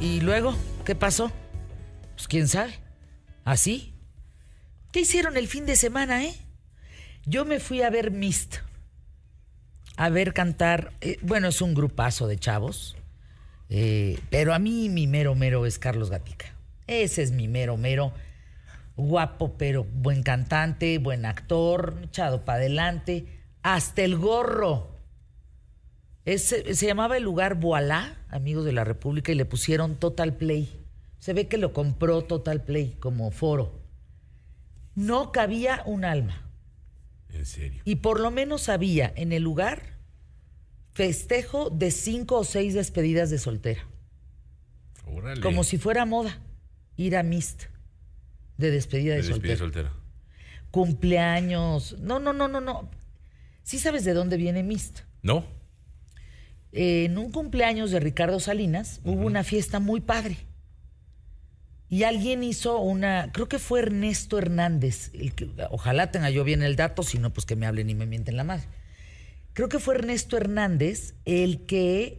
¿y luego? ¿Qué pasó? Pues quién sabe. ¿Así? ¿Qué hicieron el fin de semana, eh? Yo me fui a ver Mist. A ver cantar. eh, bueno, es un grupazo de chavos. eh, pero a mí mi mero mero es Carlos Gatica. Ese es mi mero mero. Guapo, pero buen cantante, buen actor, echado para adelante. Hasta el gorro. Se llamaba el lugar Voilá, amigos de la República, y le pusieron Total Play. Se ve que lo compró Total Play como foro. No cabía un alma. En serio. Y por lo menos había en el lugar festejo de cinco o seis despedidas de soltera. Órale. Como si fuera moda ir a Mist de despedida de, De despedida soltera. soltera. Cumpleaños. No, no, no, no, no. ¿Sí sabes de dónde viene Mist? ¿No? Eh, en un cumpleaños de Ricardo Salinas hubo una fiesta muy padre. Y alguien hizo una, creo que fue Ernesto Hernández, el que, ojalá tenga yo bien el dato, si no, pues que me hablen y me mienten la madre. Creo que fue Ernesto Hernández el que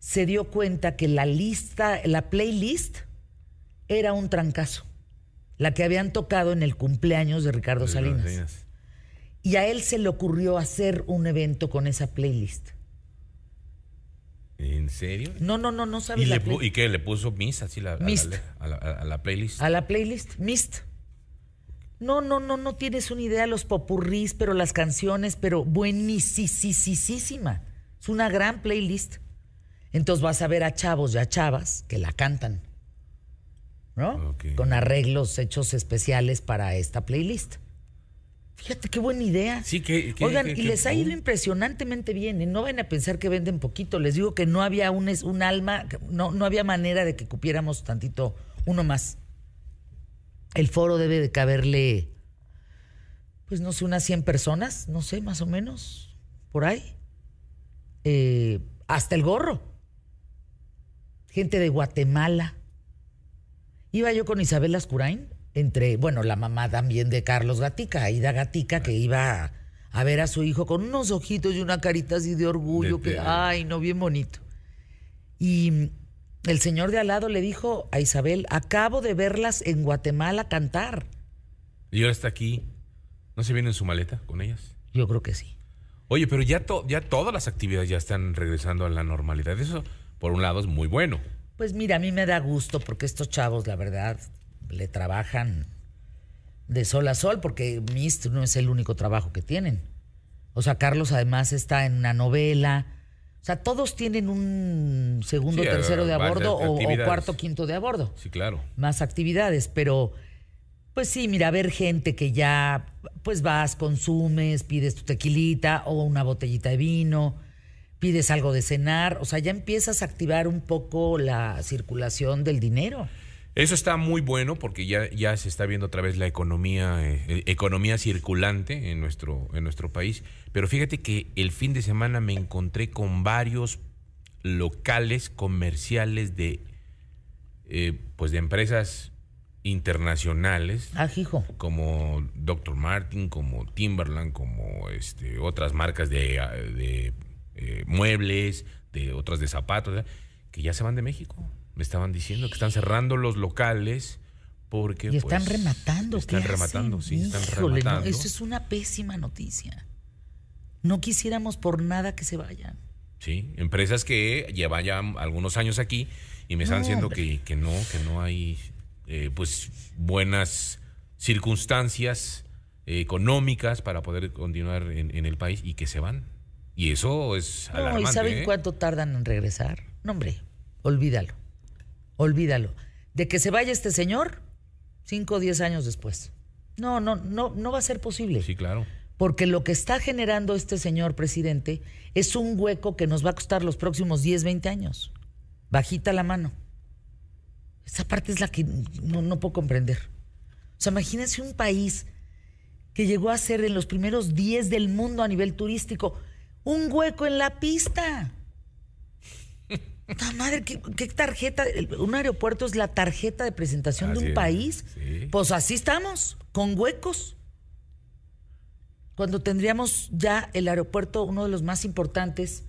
se dio cuenta que la lista, la playlist era un trancazo. La que habían tocado en el cumpleaños de Ricardo. Salinas. Y a él se le ocurrió hacer un evento con esa playlist. ¿En serio? No, no, no, no sabes ¿Y, la le pu- play- ¿Y qué? ¿Le puso Miss así la, a la- Mist. a la, a la playlist? a la playlist Mist. No, no, no, no tienes una idea los popurrís, pero las canciones, pero buenísima. Es una gran playlist. Entonces vas a ver a chavos y a chavas que la cantan, ¿no? Con arreglos hechos especiales para esta playlist. Fíjate qué buena idea. Sí, que... que- Oigan, que- y les ha ido impresionantemente bien. ¿eh? No vayan a pensar que venden poquito. Les digo que no había un, alma, no había manera de que cupiéramos tantito uno más. El foro debe de caberle, pues no sé, unas 100 personas, no sé, más o menos, por ahí. Eh, hasta el gorro. Gente de Guatemala. Iba yo con Isabel Ascurain, entre, bueno, la mamá también de Carlos Gatica, Aida Gatica, que iba a, ver a su hijo con unos ojitos y una carita así de orgullo, De- que, ay, no, bien bonito. Y el señor de al lado le dijo a Isabel, acabo de verlas en Guatemala cantar. Y ahora está aquí. ¿No se viene en su maleta con ellas? Yo creo que sí. Oye, pero ya, to- ya todas las actividades ya están regresando a la normalidad. Eso, por un lado, es muy bueno. Pues mira, a mí me da gusto porque estos chavos, la verdad, le trabajan de sol a sol porque Mist no es el único trabajo que tienen. O sea, Carlos además está en una novela. O sea, todos tienen un segundo, Sí, tercero de a bordo o, o cuarto, quinto de a bordo. Sí, claro. Más actividades, pero pues sí, mira, ver gente que ya pues vas, consumes, pides tu tequilita o una botellita de vino, pides algo de cenar, o sea, ya empiezas a activar un poco la circulación del dinero. Eso está muy bueno porque ya, ya se está viendo otra vez la economía, eh, eh, economía circulante en nuestro, en nuestro país. Pero fíjate que el fin de semana me encontré con varios locales comerciales de, eh, pues de empresas internacionales Ah, como Dr. Martin, como Timberland, como este, otras marcas de, de, eh, muebles, de otras de zapatos, que ya se van de México. Me estaban diciendo que están cerrando los locales porque... Y están pues, rematando. ¿qué Están hacen? rematando, sí, están Híjole, no, rematando. eso es una pésima noticia. No quisiéramos por nada que se vayan. Sí, empresas que llevan ya algunos años aquí y me están No, diciendo que, que no, que no hay eh, pues buenas circunstancias eh, económicas para poder continuar en, en el país y que se van. Y eso es No, ¿y alarmante. saben ¿eh? cuánto tardan en regresar? No, hombre, olvídalo. Olvídalo. De que se vaya este señor, cinco o diez años después. No, no, no, no va a ser posible. Sí, claro. Porque lo que está generando este señor presidente es un hueco que nos va a costar los próximos 10, 20 años. Bajita la mano. Esa parte es la que no, no puedo comprender. O sea, imagínense un país que llegó a ser en los primeros 10 del mundo a nivel turístico un hueco en la pista. ¡Ta madre! ¿qué, qué tarjeta? Un aeropuerto es la tarjeta de presentación de un es, país. sí. Pues así estamos, con huecos. Cuando tendríamos ya el aeropuerto, uno de los más importantes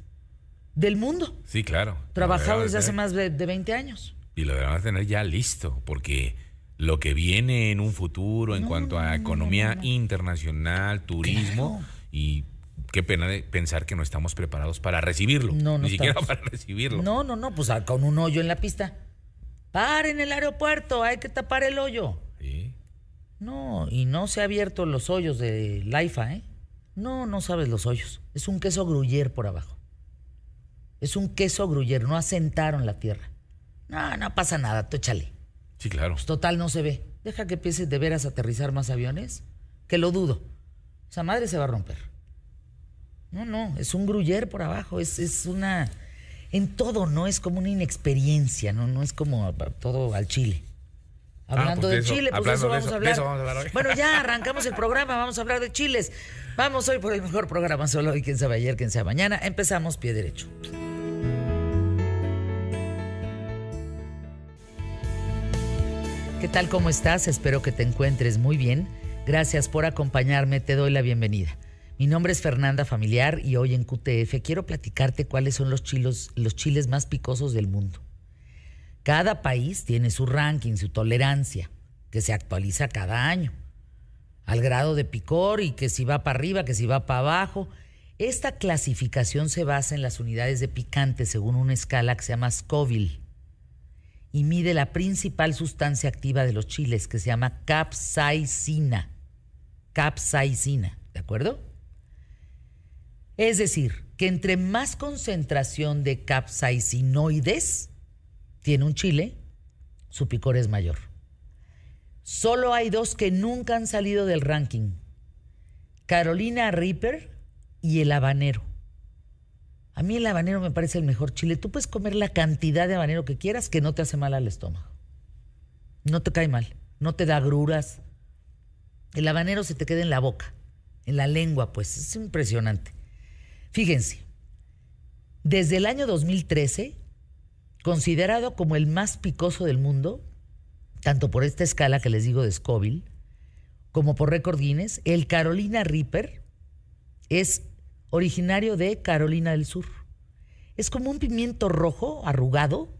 del mundo. Sí, claro. Trabajado desde hace más de, de 20 años. Y lo deberán tener ya listo, porque lo que viene en un futuro en cuanto a economía internacional, turismo, y qué pena de pensar que no estamos preparados para recibirlo. No, no Ni siquiera estamos. para recibirlo. No, no, no, pues ah, con un hoyo en la pista. Paren el aeropuerto, hay que tapar el hoyo. Sí. No, y no se ha abierto los hoyos de Laifa, ¿eh? No, no sabes los hoyos. Es un queso gruyer por abajo. Es un queso gruyer, no asentaron la tierra. No, no pasa nada, tú échale. Sí, claro. Pues total no se ve. Deja que empiece de veras a aterrizar más aviones, que lo dudo. Esa madre se va a romper. No, no, es un gruyer por abajo, es, es una... En todo, ¿no? Es como una inexperiencia, ¿no? No es como todo al chile. Hablando pues de de eso, Chile, pues hablando eso de vamos eso, de hablar. eso vamos a hablar hoy. Bueno, ya arrancamos el programa, vamos a hablar de chiles. Vamos hoy por el mejor programa, solo hoy, quién sabe ayer, quién sabe mañana. Empezamos pie derecho. ¿Qué tal? ¿Cómo estás? Espero que te encuentres muy bien. Gracias por acompañarme, te doy la bienvenida. Mi nombre es Fernanda Familiar y hoy en QTF quiero platicarte cuáles son los, los chiles más picosos del mundo. Cada país tiene su ranking, su tolerancia, que se actualiza cada año, al grado de picor y que si va para arriba, que si va para abajo. Esta clasificación se basa en las unidades de picante según una escala que se llama Scoville y mide la principal sustancia activa de los chiles, que se llama capsaicina. Capsaicina, ¿de acuerdo? Es decir, que entre más concentración de capsaicinoides tiene un chile, su picor es mayor. Solo hay dos que nunca han salido del ranking. Carolina Reaper y el habanero. A mí el habanero me parece el mejor chile. Tú puedes comer la cantidad de habanero que quieras que no te hace mal al estómago. No te cae mal, no te da agruras. El habanero se te queda en la boca, en la lengua, pues es impresionante. Fíjense, desde el año 2013, considerado como el más picoso del mundo, tanto por esta escala que les digo de Scoville, como por récord Guinness, el Carolina Reaper es originario de Carolina del Sur. Es como un pimiento rojo arrugado,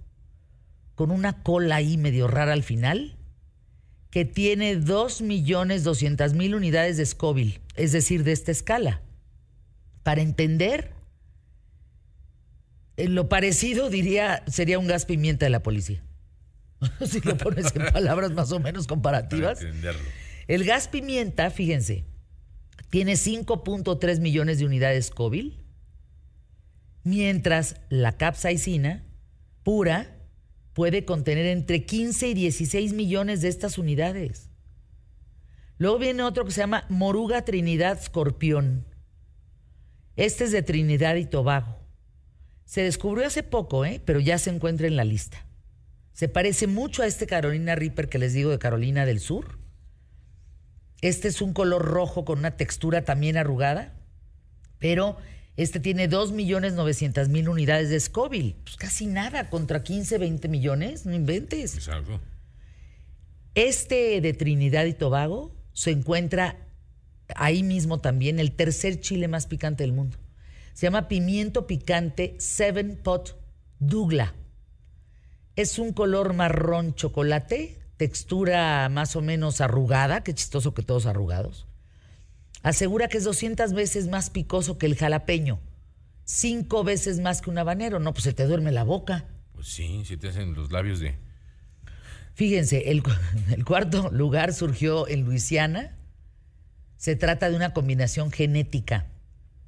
con una cola ahí medio rara al final, que tiene 2.200.000 unidades de Scoville, es decir, de esta escala. Para entender, eh, lo parecido diría sería un gas pimienta de la policía. si lo pones en palabras más o menos Para comparativas. entenderlo. El gas pimienta, fíjense, tiene 5.3 millones de unidades Scoville, mientras la capsaicina pura puede contener entre 15 y 16 millones de estas unidades. Luego viene otro que se llama Moruga Trinidad Scorpión. Este es de Trinidad y Tobago. Se descubrió hace poco, ¿eh? pero ya se encuentra en la lista. Se parece mucho a este Carolina Reaper que les digo de Carolina del Sur. Este es un color rojo con una textura también arrugada, pero este tiene 2.900.000 unidades de Scoville. Pues casi nada, contra 15, 20 millones, no inventes. Exacto. Este de Trinidad y Tobago se encuentra ahí mismo también el tercer chile más picante del mundo. Se llama pimiento picante Seven Pot Douglas. Es un color marrón chocolate, textura más o menos arrugada, qué chistoso que todos arrugados. Asegura que es 200 veces más picoso que el jalapeño, cinco veces más que un habanero. No, pues se te duerme la boca. Pues sí, si te hacen los labios de. Fíjense, el, el cuarto lugar surgió en Luisiana. Se trata de una combinación genética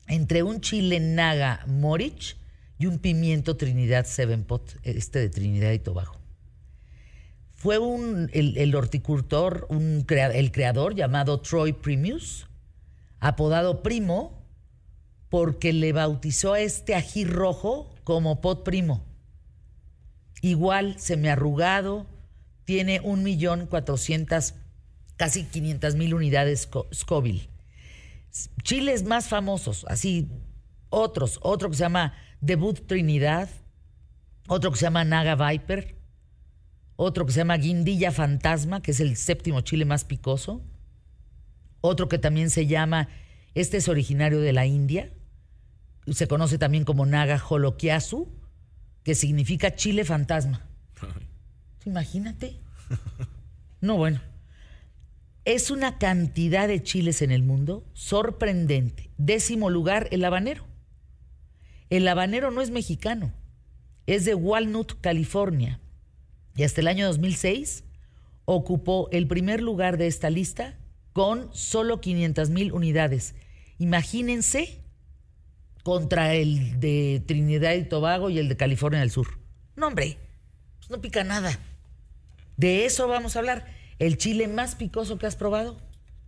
entre un chile naga morich y un pimiento Trinidad Seven Pot, este de Trinidad y Tobago. Fue un, el, horticultor, un el creador llamado Troy Primius, apodado Primo, porque le bautizó a este ají rojo como Pot Primo. Igual, semiarrugado, tiene un millón cuatrocientas, casi 500 mil unidades Sco- Scoville. Chiles más famosos, así, otros, otro que se llama Debut Trinidad, otro que se llama Naga Viper, otro que se llama Guindilla Fantasma, que es el séptimo chile más picoso, otro que también se llama, este es originario de la India, se conoce también como Naga Holokiasu, que significa chile fantasma. Imagínate. No, bueno. Es una cantidad de chiles en el mundo sorprendente. Décimo lugar, el habanero. El habanero no es mexicano, es de Walnut, California. Y hasta el año 2006 ocupó el primer lugar de esta lista con solo 500 mil unidades. Imagínense contra el de Trinidad y Tobago y el de California del Sur. No, hombre, pues no pica nada. De eso vamos a hablar. ¿El chile más picoso que has probado?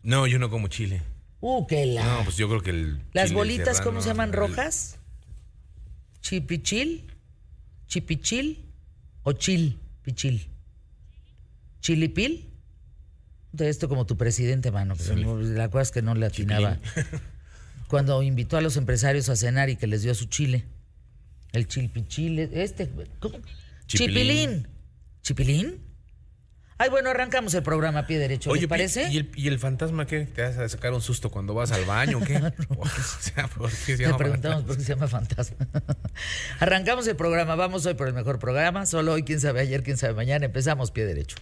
No, yo no como chile. Uh, qué la. No, pues yo creo que el. ¿Las chile bolitas serrano, cómo se llaman? el- ¿Rojas? ¿Chipichil? ¿Chipichil? ¿O chil? ¿Pichil? ¿Chilipil? De esto como tu presidente, mano. no- la cosa es que no le atinaba. Cuando invitó a los empresarios a cenar y que les dio su chile. El chilpichil, este. ¿cómo? Chipilín. Chipilín. ¿Chipilín? Ay, bueno, arrancamos el programa a pie derecho, Oye, ¿les parece? ¿y el, ¿y el fantasma qué? ¿Te vas a sacar un susto cuando vas al baño o qué? O sea, ¿por qué se llama preguntamos fantasma? por qué se llama fantasma. Arrancamos el programa, vamos hoy por el mejor programa. Solo hoy, quién sabe ayer, quién sabe mañana. Empezamos pie derecho.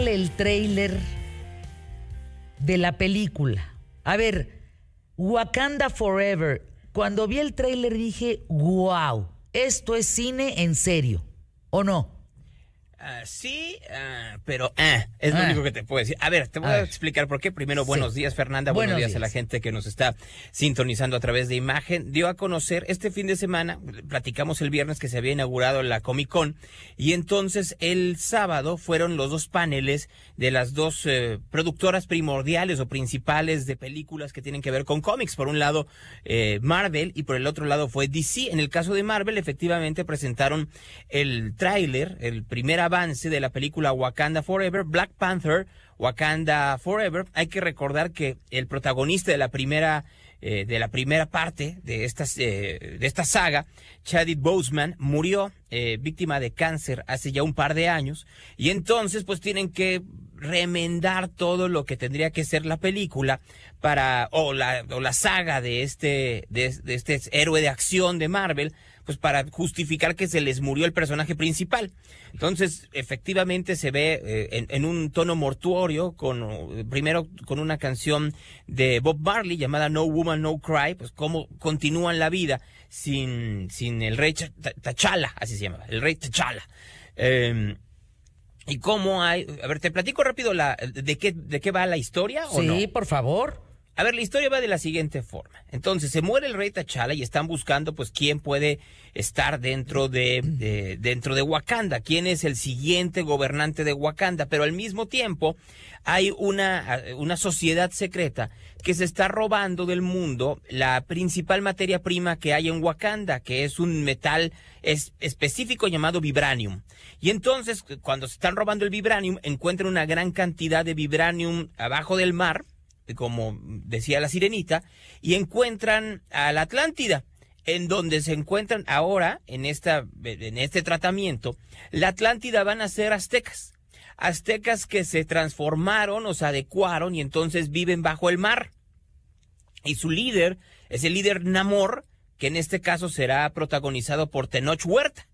¿Qué tal el tráiler de la película? A ver, Wakanda Forever. Cuando vi el tráiler dije, wow, esto es cine en serio. ¿O no? Ah, sí, ah, pero ah, es lo Ah. único que te puedo decir. A ver, te voy A explicar por qué. Primero, Sí. buenos días, Fernanda. Buenos Buenos, días, a la gente que nos está sintonizando a través de imagen. Dio a conocer este fin de semana, platicamos el viernes que se había inaugurado la Comic Con, y entonces el sábado fueron los dos paneles de las dos eh, productoras primordiales o principales de películas que tienen que ver con cómics. Por un lado, eh, Marvel, y por el otro lado fue DC. En el caso de Marvel, efectivamente presentaron el tráiler, el primer avance de la película Wakanda Forever, Black Panther, Wakanda Forever. Hay que recordar que el protagonista de la primera eh, de la primera parte de esta, eh, de esta saga, Chadwick Boseman, murió eh, víctima de cáncer hace ya un par de años y entonces pues tienen que remendar todo lo que tendría que ser la película para o la, o la saga de este de, de este héroe de acción de Marvel pues para justificar que se les murió el personaje principal. Entonces, efectivamente se ve eh, en, en un tono mortuorio, con eh, primero con una canción de Bob Marley llamada No Woman No Cry, pues cómo continúan la vida sin, sin el rey Ch- Ta- T'Challa, así se llama, el rey T'Challa. Eh, y cómo hay, a ver, te platico rápido la, de qué, de qué va la historia o Sí, no. por favor. A ver, la historia va de la siguiente forma. Entonces, se muere el rey T'Challa y están buscando, pues, quién puede estar dentro de, de- dentro de Wakanda, quién es el siguiente gobernante de Wakanda, pero al mismo tiempo hay una, una sociedad secreta que se está robando del mundo la principal materia prima que hay en Wakanda, que es un metal es- específico llamado vibranium. Y entonces, cuando se están robando el vibranium, encuentran una gran cantidad de vibranium abajo del mar, como decía la sirenita, y encuentran a la Atlántida, en donde se encuentran ahora, en, esta, en este tratamiento, la Atlántida van a ser aztecas. Aztecas que se transformaron o se adecuaron y entonces viven bajo el mar. Y su líder es el líder Namor, que en este caso será protagonizado por Tenoch Huerta.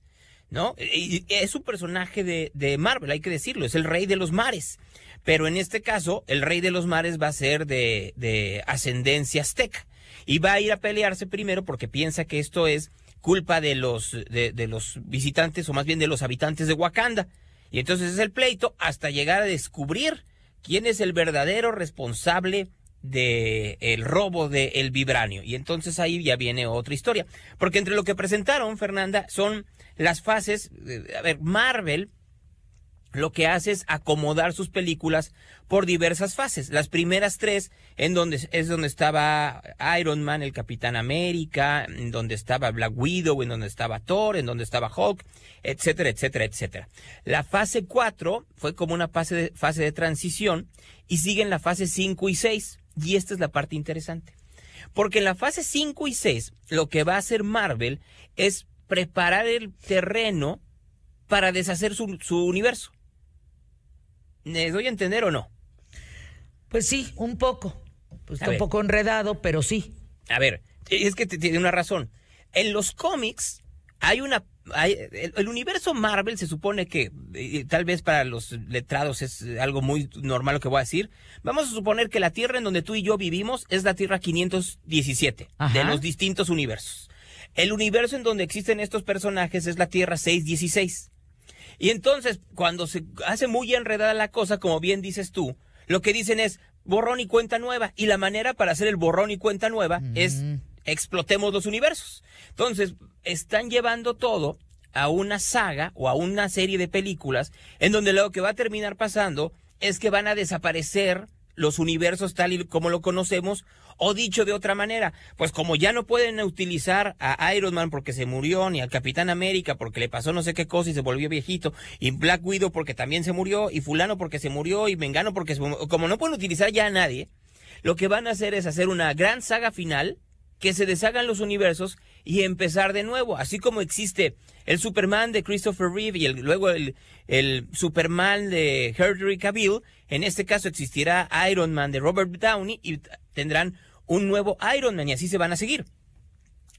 ¿no? Es un personaje de, de Marvel, hay que decirlo, es el rey de los mares. Pero en este caso, el rey de los mares va a ser de, de ascendencia azteca. Y va a ir a pelearse primero porque piensa que esto es culpa de los, de, de los visitantes, o más bien de los habitantes de Wakanda. Y entonces es el pleito hasta llegar a descubrir quién es el verdadero responsable de robo del el vibranio. Y entonces ahí ya viene otra historia. Porque entre lo que presentaron, Fernanda, son las fases. eh, A ver, Marvel lo que hace es acomodar sus películas por diversas fases. Las primeras tres, en donde es donde estaba Iron Man, el Capitán América, en donde estaba Black Widow, en donde estaba Thor, en donde estaba Hulk, etcétera, etcétera, etcétera. La fase cuatro fue como una fase de, fase de transición y sigue en la fase cinco y seis. Y esta es la parte interesante. Porque en la fase 5 y 6, lo que va a hacer Marvel es preparar el terreno para deshacer su, su universo. ¿Me doy a entender o no? Pues sí, un poco. Pues está un poco enredado, pero sí. A ver, es que tiene una razón. En los cómics hay una el, universo Marvel se supone que, tal vez para los letrados es algo muy normal lo que voy a decir, vamos a suponer que la Tierra en donde tú y yo vivimos es la Tierra 517 de los distintos universos. El universo en donde existen estos personajes es la Tierra 616. Y entonces, cuando se hace muy enredada la cosa, como bien dices tú, lo que dicen es borrón y cuenta nueva. Y la manera para hacer el borrón y cuenta nueva es explotemos los universos. Entonces, están llevando todo a una saga o a una serie de películas en donde lo que va a terminar pasando es que van a desaparecer los universos tal y como lo conocemos, o dicho de otra manera, pues como ya no pueden utilizar a Iron Man porque se murió, ni al Capitán América porque le pasó no sé qué cosa y se volvió viejito, y Black Widow porque también se murió, y fulano porque se murió, y Mengano porque se como no pueden utilizar ya a nadie, lo que van a hacer es hacer una gran saga final que se deshagan los universos y empezar de nuevo, así como existe el Superman de Christopher Reeve y luego el, el, Superman de Henry Cavill, en este caso existirá Iron Man de Robert Downey y tendrán un nuevo Iron Man y así se van a seguir.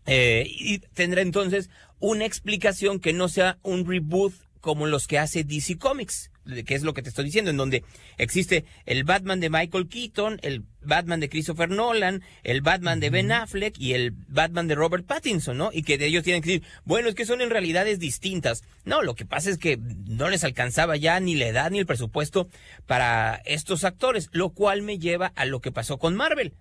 Eh, y tendrá entonces una explicación que no sea un reboot como los que hace DC Comics que es lo que te estoy diciendo, en donde existe el Batman de Michael Keaton, el Batman de Christopher Nolan, el Batman de Ben Affleck y el Batman de Robert Pattinson, ¿no? Y que de ellos tienen que decir, bueno, es que son en realidades distintas. No, lo que pasa es que no les alcanzaba ya ni la edad ni el presupuesto para estos actores, lo cual me lleva a lo que pasó con Marvel.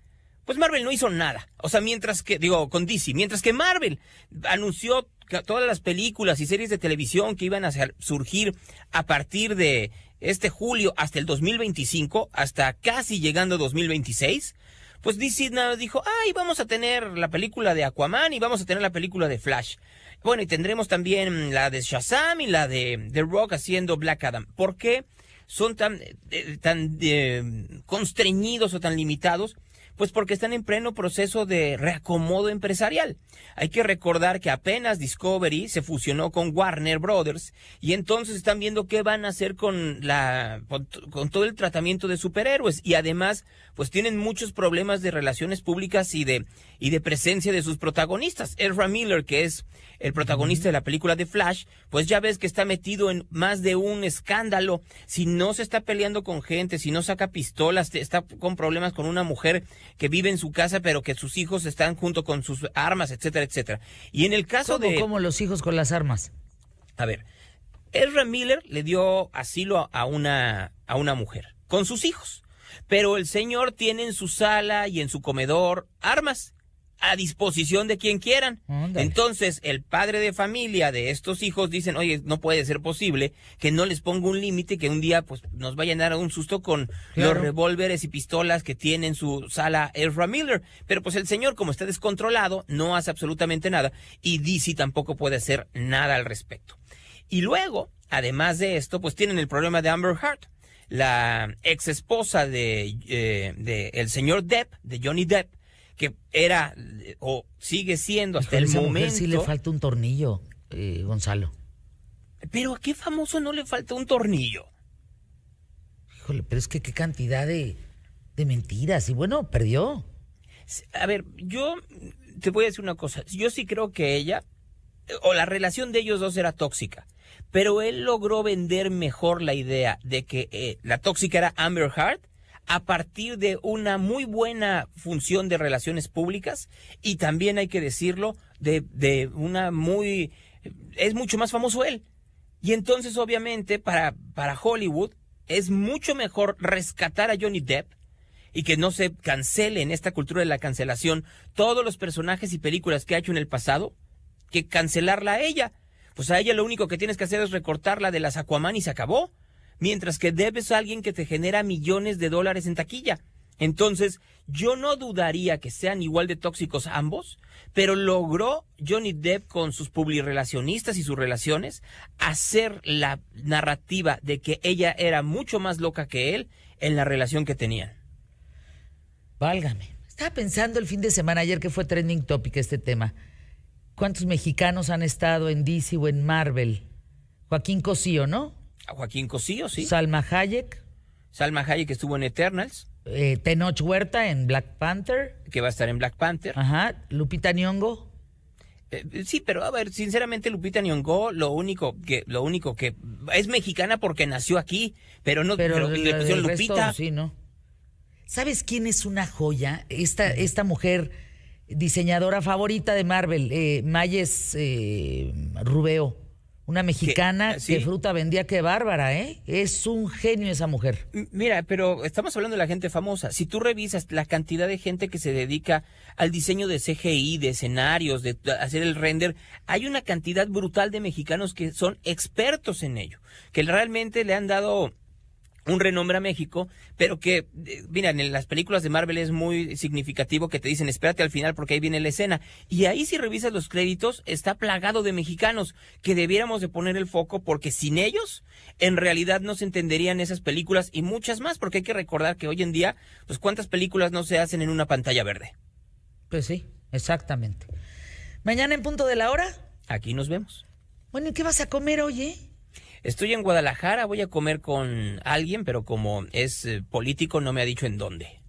Pues Marvel no hizo nada. O sea, mientras que, digo, con DC, mientras que Marvel anunció todas las películas y series de televisión que iban a surgir a partir de este julio hasta el 2025, hasta casi llegando 2026, pues DC dijo, ay, vamos a tener la película de Aquaman y vamos a tener la película de Flash. Bueno, y tendremos también la de Shazam y la de The Rock haciendo Black Adam. ¿Por qué son tan, eh, tan eh, constreñidos o tan limitados? Pues porque están en pleno proceso de reacomodo empresarial. Hay que recordar que apenas Discovery se fusionó con Warner Brothers y entonces están viendo qué van a hacer con la con, todo el tratamiento de superhéroes y además pues tienen muchos problemas de relaciones públicas y de y de presencia de sus protagonistas. Ezra Miller, que es el protagonista de la película de Flash, pues ya ves que está metido en más de un escándalo. Si no se está peleando con gente, si no saca pistolas, está con problemas con una mujer que vive en su casa, pero que sus hijos están junto con sus armas, etcétera, etcétera. Y en el caso de... ¿Cómo los hijos con las armas? A ver, Ezra Miller le dio asilo a una, a una mujer, con sus hijos. Pero el señor tiene en su sala y en su comedor armas a disposición de quien quieran. Entonces, el padre de familia de estos hijos dicen, oye, no puede ser posible que no les ponga un límite, que un día pues nos vayan a dar un susto con los revólveres y pistolas que tiene en su sala Ezra Miller. Pero pues el señor, como está descontrolado, no hace absolutamente nada y DC tampoco puede hacer nada al respecto. Y luego, además de esto, pues tienen el problema de Amber Heard la ex esposa de, eh, de el señor Depp, de Johnny Depp, que era o sigue siendo hasta el momento. sí le falta un tornillo, eh, Gonzalo. Pero a qué famoso no le falta un tornillo. Híjole, pero es que qué cantidad de, de mentiras. Y bueno, perdió. A ver, yo te voy a decir una cosa. Yo sí creo que ella, o la relación de ellos dos era tóxica. Pero él logró vender mejor la idea de que eh, la tóxica era Amber Heard a partir de una muy buena función de relaciones públicas y también hay que decirlo de, de una muy es mucho más famoso él. Y entonces obviamente para para Hollywood es mucho mejor rescatar a Johnny Depp y que no se cancele en esta cultura de la cancelación todos los personajes y películas que ha hecho en el pasado que cancelarla a ella. Pues a ella lo único que tienes que hacer es recortarla de las Aquaman y se acabó mientras que Depp es alguien que te genera millones de dólares en taquilla. Entonces, yo no dudaría que sean igual de tóxicos ambos, pero logró Johnny Depp con sus publirelacionistas y sus relaciones hacer la narrativa de que ella era mucho más loca que él en la relación que tenían. Válgame. Estaba pensando el fin de semana ayer que fue trending topic este tema. ¿Cuántos mexicanos han estado en DC o en Marvel? Joaquín Cosío, ¿no? Joaquín Cosío, sí. Salma Hayek. Salma Hayek estuvo en Eternals. Eh, Tenoch Huerta en Black Panther. Que va a estar en Black Panther. Ajá. Lupita Nyong'o. Eh, sí, pero a ver, sinceramente Lupita Nyong'o lo único que lo único que es mexicana porque nació aquí, pero no pero, le pusieron Lupita. sí, no. ¿Sabes quién es una joya? Esta esta mujer diseñadora favorita de Marvel, eh, Mayes eh, Rubeo. Una mexicana que fruta vendía, qué bárbara, ¿eh? Es un genio esa mujer. Mira, pero estamos hablando de la gente famosa. Si tú revisas la cantidad de gente que se dedica al diseño de CGI, de escenarios, de hacer el render, hay una cantidad brutal de mexicanos que son expertos en ello, que realmente le han dado un renombre a México, pero que, eh, mira, en las películas de Marvel es muy significativo que te dicen espérate al final porque ahí viene la escena. Y ahí si revisas los créditos está plagado de mexicanos que debiéramos de poner el foco porque sin ellos en realidad no se entenderían esas películas y muchas más porque hay que recordar que hoy en día, pues cuántas películas no se hacen en una pantalla verde. Pues sí, exactamente. Mañana en punto de la hora. Aquí nos vemos. Bueno, ¿y qué vas a comer hoy, eh? Estoy en Guadalajara, voy a comer con alguien, pero como es eh, político no me ha dicho en dónde.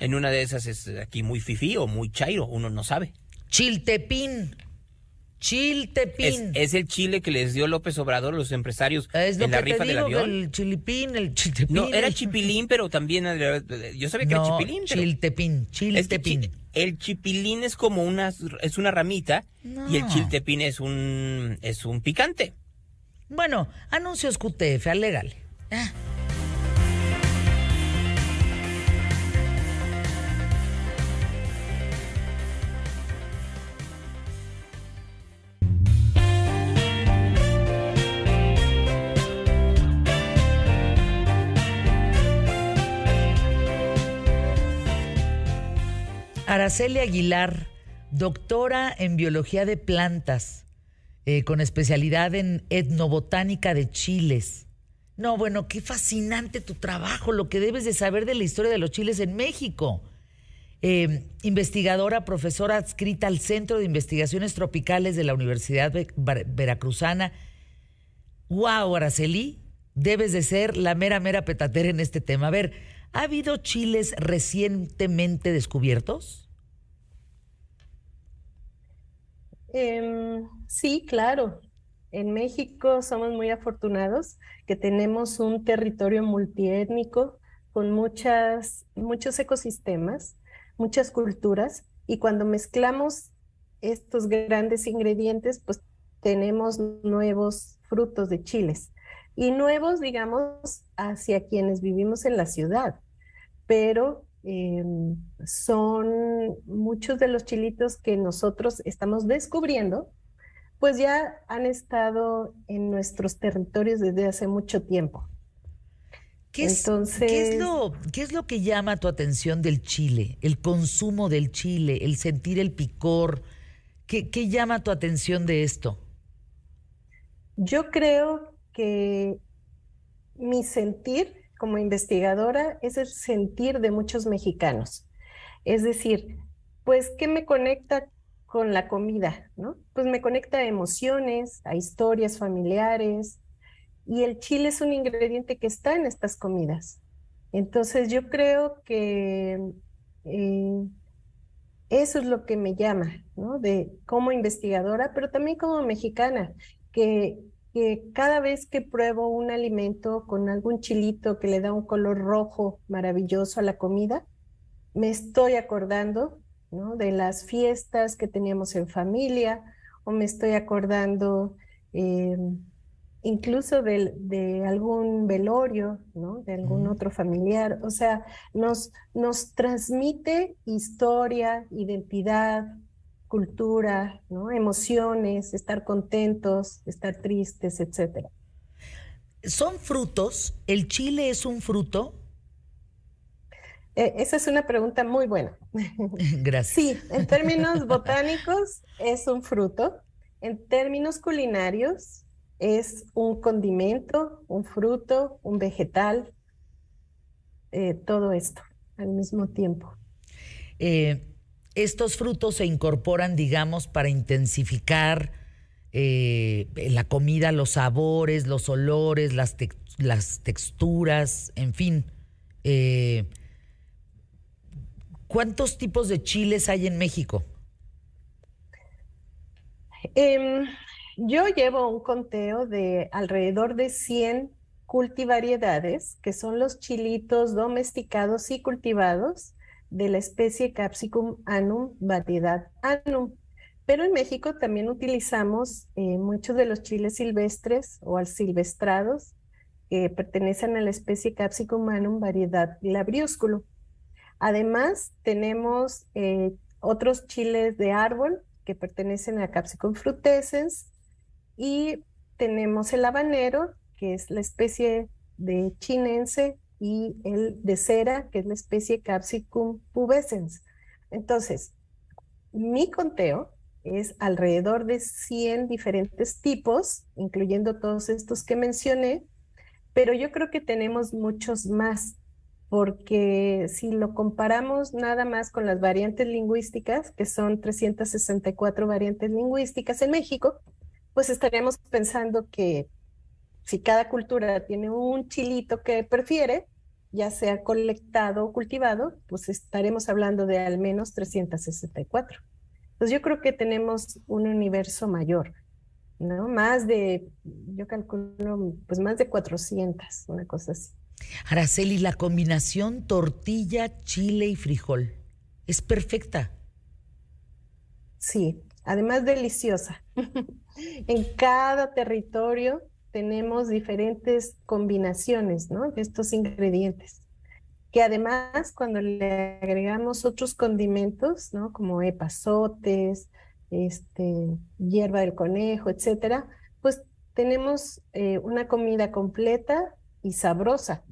En una de esas es aquí muy fifí o muy chairo, uno no sabe. Chiltepín. Chiltepín. Es, el chile que les dio López Obrador a los empresarios es lo en la que rifa te del digo, avión. El chilipín, el chiltepín. No, era chipilín, pero también eh, yo sabía que No, era chipilín. pero- chiltepín, Es que chiltepín. chi- el chipilín es como una es una ramita y el chiltepín es un es un picante. Bueno, anuncios QTF, alégale. Ah. Araceli Aguilar, doctora en biología de plantas, eh, con especialidad en etnobotánica de chiles. No, bueno, qué fascinante tu trabajo, lo que debes de saber de la historia de los chiles en México. Eh, investigadora, profesora adscrita al Centro de Investigaciones Tropicales de la Universidad Ve- Ver- Veracruzana. Wow, Araceli, debes de ser la mera, mera petatera en este tema. A ver, ¿ha habido chiles recientemente descubiertos? Em, sí, claro. En México somos muy afortunados que tenemos un territorio multiétnico con muchas, muchos ecosistemas, muchas culturas, y cuando mezclamos estos grandes ingredientes, pues tenemos nuevos frutos de chiles. Y nuevos, digamos, hacia quienes vivimos en la ciudad, pero em, son muchos de los chilitos que nosotros estamos descubriendo, pues ya han estado en nuestros territorios desde hace mucho tiempo. ¿Qué es, Entonces- ¿qué es lo, ¿Qué es lo que llama tu atención del chile? El consumo del chile, el sentir el picor. ¿Qué, qué llama tu atención de esto? Yo creo que mi sentir como investigadora es el sentir de muchos mexicanos. Es decir, pues, ¿qué me conecta con la comida? ¿no? Pues me conecta a emociones, a historias familiares, y el chile es un ingrediente que está en estas comidas. Entonces, yo creo que eh, eso es lo que me llama, ¿no? De como investigadora, pero también como mexicana, que, que cada vez que pruebo un alimento con algún chilito que le da un color rojo maravilloso a la comida, me estoy acordando, ¿no? de las fiestas que teníamos en familia, o me estoy acordando eh, incluso del- de, algún velorio, ¿no? de algún Ujú. otro familiar. O sea, nos, nos transmite historia, identidad, cultura, ¿no? emociones, estar contentos, estar tristes, etcétera. ¿Son frutos? ¿El chile es un fruto? Eh, esa es una pregunta muy buena. Gracias. Sí, en términos botánicos es un fruto. En términos culinarios es un condimento, un fruto, un vegetal, eh, todo esto al mismo tiempo. Eh, estos frutos se incorporan, digamos, para intensificar la comida, los sabores, los olores, las, texturas, en fin. ¿Cuántos tipos de chiles hay en México? Em, yo llevo un conteo de alrededor de 100 cultivariedades, que son los chilitos domesticados y cultivados de la especie Capsicum annum, variedad annum. Pero en México también utilizamos eh, muchos de los chiles silvestres o al silvestrados que pertenecen a la especie Capsicum annum, variedad labriúsculo. Además, tenemos eh, otros chiles de árbol que pertenecen a Capsicum frutescens y tenemos el habanero, que es la especie de chinense, y el de cera, que es la especie Capsicum pubescens. Entonces, mi conteo es alrededor de 100 diferentes tipos, incluyendo todos estos que mencioné, pero yo creo que tenemos muchos más porque si lo comparamos nada más con las variantes lingüísticas, que son 364 variantes lingüísticas en México, pues estaríamos pensando que si cada cultura tiene un chilito que prefiere, ya sea colectado o cultivado, pues estaremos hablando de al menos 364. Entonces yo creo que tenemos un universo mayor, ¿no? Más de, yo calculo, pues más de 400, una cosa así. Araceli, la combinación tortilla, chile y frijol es perfecta. Sí, además deliciosa. en cada territorio tenemos diferentes combinaciones ¿no? de estos ingredientes, que además cuando le agregamos otros condimentos, ¿no? como epazotes, este, hierba del conejo, etcétera, pues tenemos eh, una comida completa y sabrosa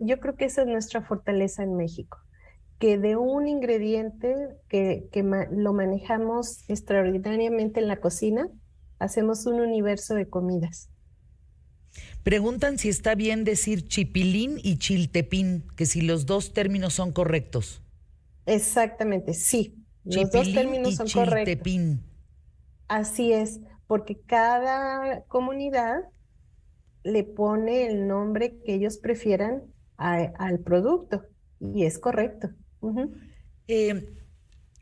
yo creo que esa es nuestra fortaleza en México, que de un ingrediente que, lo manejamos extraordinariamente en la cocina, hacemos un universo de comidas. Preguntan si está bien decir chipilín y chiltepín, que si los dos términos son correctos. Exactamente, sí. los dos términos son correctos. Así es, porque cada comunidad le pone el nombre que ellos prefieran al producto y es correcto. Eh,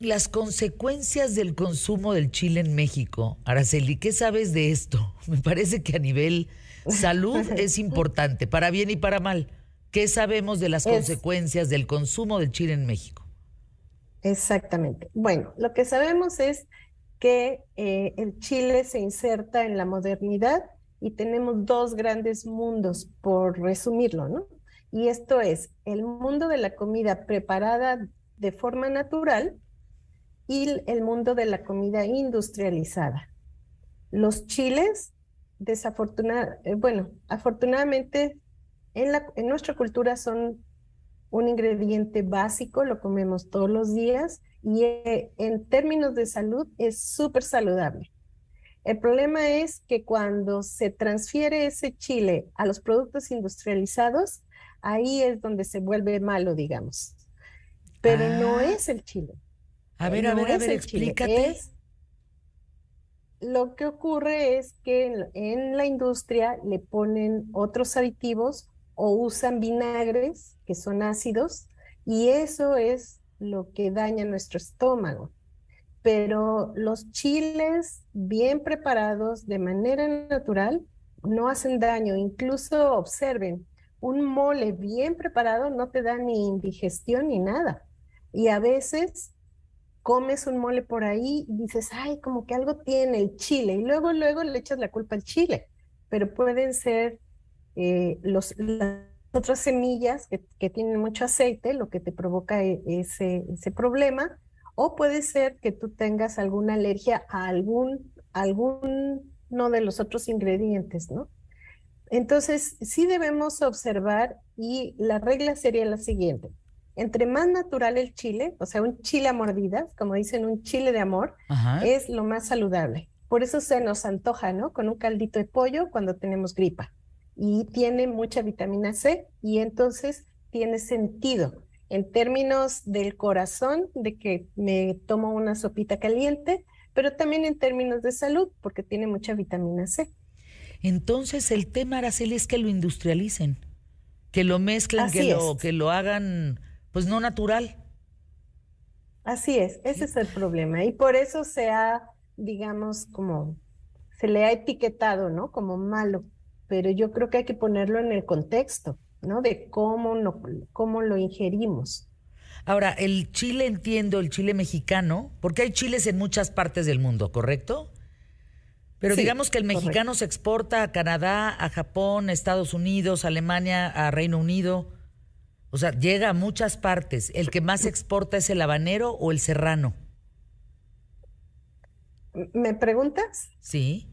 las consecuencias del consumo del chile en México, Araceli, ¿qué sabes de esto? Me parece que a nivel salud es importante, para bien y para mal. ¿Qué sabemos de las consecuencias del consumo del chile en México? Exactamente. Bueno, lo que sabemos es que eh, el chile se inserta en la modernidad y tenemos dos grandes mundos, por resumirlo, ¿no? Y esto es el mundo de la comida preparada de forma natural y el mundo de la comida industrializada. Los chiles, desafortunadamente, eh, bueno, afortunadamente en, la, en nuestra cultura son un ingrediente básico, lo comemos todos los días y eh, en términos de salud es súper saludable. El problema es que cuando se transfiere ese chile a los productos industrializados, ahí es donde se vuelve malo, digamos. Pero no ah. es el chile. A ver, a ver, a ver, explícate. lo que ocurre es que en, la industria le ponen otros aditivos o usan vinagres que son ácidos y eso es lo que daña nuestro estómago pero los chiles bien preparados de manera natural no hacen daño. Incluso observen, un mole bien preparado no te da ni indigestión ni nada. Y a veces comes un mole por ahí y dices, ay, como que algo tiene el chile. Y luego, luego le echas la culpa al chile. Pero pueden ser eh, los, las otras semillas que, que, tienen mucho aceite, lo que te provoca e, ese, ese problema o puede ser que tú tengas alguna alergia a algún, alguno de los otros ingredientes, ¿no? Entonces, sí debemos observar y la regla sería la siguiente. Entre más natural el chile, o sea, un chile a mordidas, como dicen, un chile de amor, es lo más saludable. Por eso se nos antoja, ¿no? Con un caldito de pollo cuando tenemos gripa. Y tiene mucha vitamina C y entonces tiene sentido en términos del corazón, de que me tomo una sopita caliente, pero también en términos de salud, porque tiene mucha vitamina C. Entonces el tema, Araceli, es que lo industrialicen, que lo mezclen, que lo, que lo hagan, pues no natural. Así es, ese es el problema. Y por eso se ha, digamos, como, se le ha etiquetado, ¿no? Como malo. Pero yo creo que hay que ponerlo en el contexto, ¿no? De cómo, no, cómo lo ingerimos. Ahora, el chile, entiendo, el chile mexicano, porque hay chiles en muchas partes del mundo, ¿correcto? Pero digamos que el mexicano se exporta a Canadá, a Japón, a Estados Unidos, a Alemania, a Reino Unido. O sea, llega a muchas partes. ¿El que más exporta es el habanero o el serrano? ¿Me preguntas? Sí.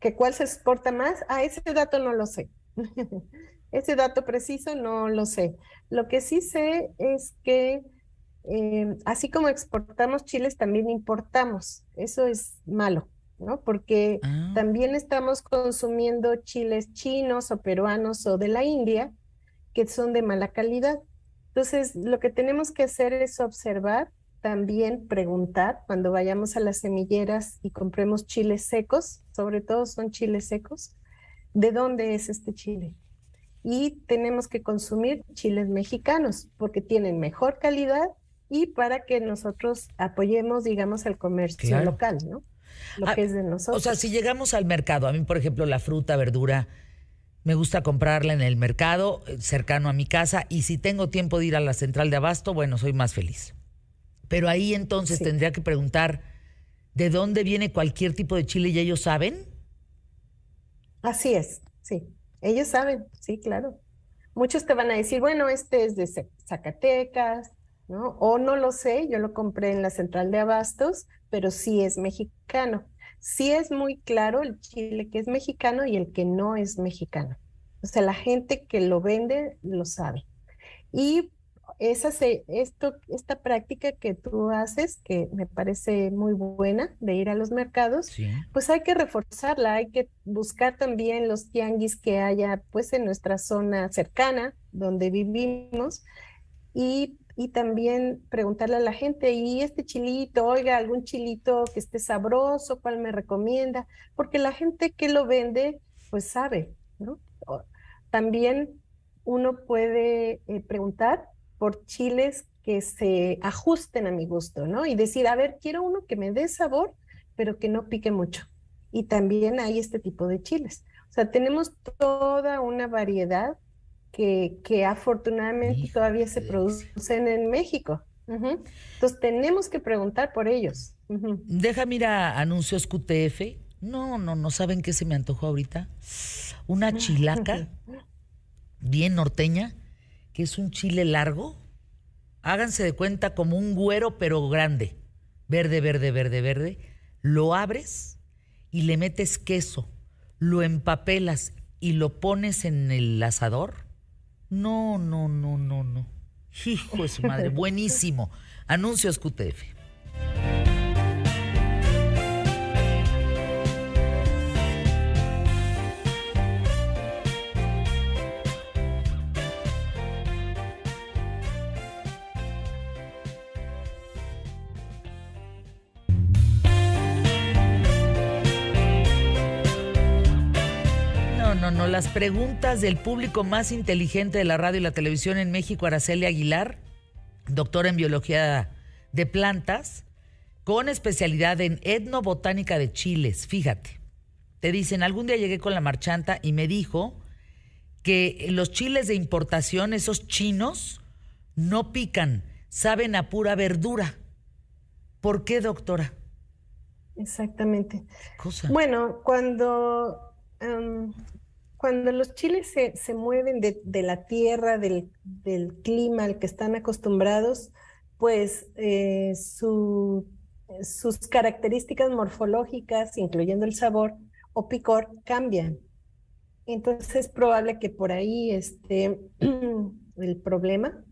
¿Que cuál se exporta más? Ah, ese dato no lo sé. ese dato preciso no lo sé. Lo que sí sé es que eh, así como exportamos chiles, también importamos. Eso es malo. ¿no? Porque ah. también estamos consumiendo chiles chinos o peruanos o de la India que son de mala calidad. Entonces, lo que tenemos que hacer es observar, también preguntar cuando vayamos a las semilleras y compremos chiles secos, sobre todo son chiles secos, ¿de dónde es este chile? Y tenemos que consumir chiles mexicanos porque tienen mejor calidad y para que nosotros apoyemos, digamos, el comercio local, ¿no? lo ah, que es de nosotros. O sea, si llegamos al mercado, a mí, por ejemplo, la fruta, verdura, me gusta comprarla en el mercado eh, cercano a mi casa y si tengo tiempo de ir a la central de abasto, bueno, soy más feliz. Pero ahí entonces tendría que preguntar de dónde viene cualquier tipo de chile y ellos saben. Así es, sí. Ellos saben, sí, claro. Muchos te van a decir, bueno, este es de Zacatecas, ¿no? O no lo sé, yo lo compré en la central de abastos, pero sí es mexicano. Sí es muy claro el chile que es mexicano y el que no es mexicano. O sea, la gente que lo vende lo sabe. Y esa esto, esta práctica que tú haces, que me parece muy buena de ir a los mercados, pues hay que reforzarla, hay que buscar también los tianguis que haya pues en nuestra zona cercana donde vivimos y y también preguntarle a la gente, ¿y este chilito, oiga, algún chilito que esté sabroso, cuál me recomienda? Porque la gente que lo vende, pues sabe, ¿no? También uno puede eh, preguntar por chiles que se ajusten a mi gusto, ¿no? Y decir, a ver, quiero uno que me dé sabor, pero que no pique mucho. Y también hay este tipo de chiles. O sea, tenemos toda una variedad que, afortunadamente todavía se producen en México. Entonces tenemos que preguntar por ellos. Deja mira anuncios QTF. No, no, no saben qué se me antojó ahorita. Una chilaca bien norteña, que es un chile largo. Háganse de cuenta como un güero pero grande. Verde, verde, verde, verde. Lo abres y le metes queso, lo empapelas y lo pones en el asador no, no, no, no, no. Hijo de su madre, buenísimo. Anuncios QTF. Las preguntas del público más inteligente de la radio y la televisión en México, Araceli Aguilar, doctora en biología de plantas, con especialidad en etnobotánica de chiles. Fíjate, te dicen, algún día llegué con la marchanta y me dijo que los chiles de importación, esos chinos, no pican, saben a pura verdura. ¿Por qué, doctora? Exactamente. Bueno, cuando em, cuando los chiles se, mueven de, la tierra, del, clima al que están acostumbrados, pues eh, sus características morfológicas, incluyendo el sabor o picor, cambian. Entonces es probable que por ahí esté el problema.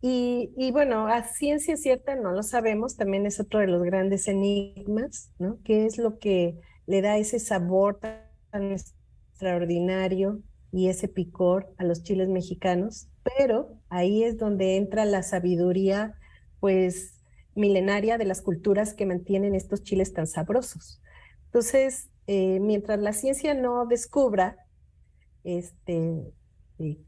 Y, y, bueno, a ciencia cierta no lo sabemos, también es otro de los grandes enigmas, ¿no? ¿Qué es lo que le da ese sabor tan extraordinario y ese picor a los chiles mexicanos? Pero ahí es donde entra la sabiduría, pues, milenaria de las culturas que mantienen estos chiles tan sabrosos. Entonces, eh, mientras la ciencia no descubra este, eh,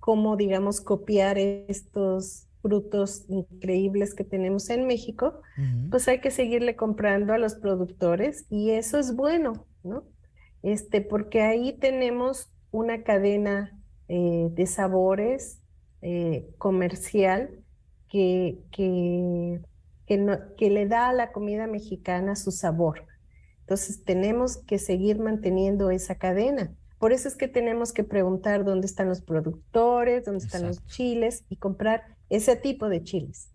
cómo, digamos, copiar estos frutos increíbles que tenemos en México, pues hay que seguirle comprando a los productores y eso es bueno, ¿no? Este, porque ahí tenemos una cadena eh, de sabores eh, comercial que, que, que le da a la comida mexicana su sabor. Entonces tenemos que seguir manteniendo esa cadena. Por eso es que tenemos que preguntar dónde están los productores, dónde están los chiles y comprar ese tipo de chiles.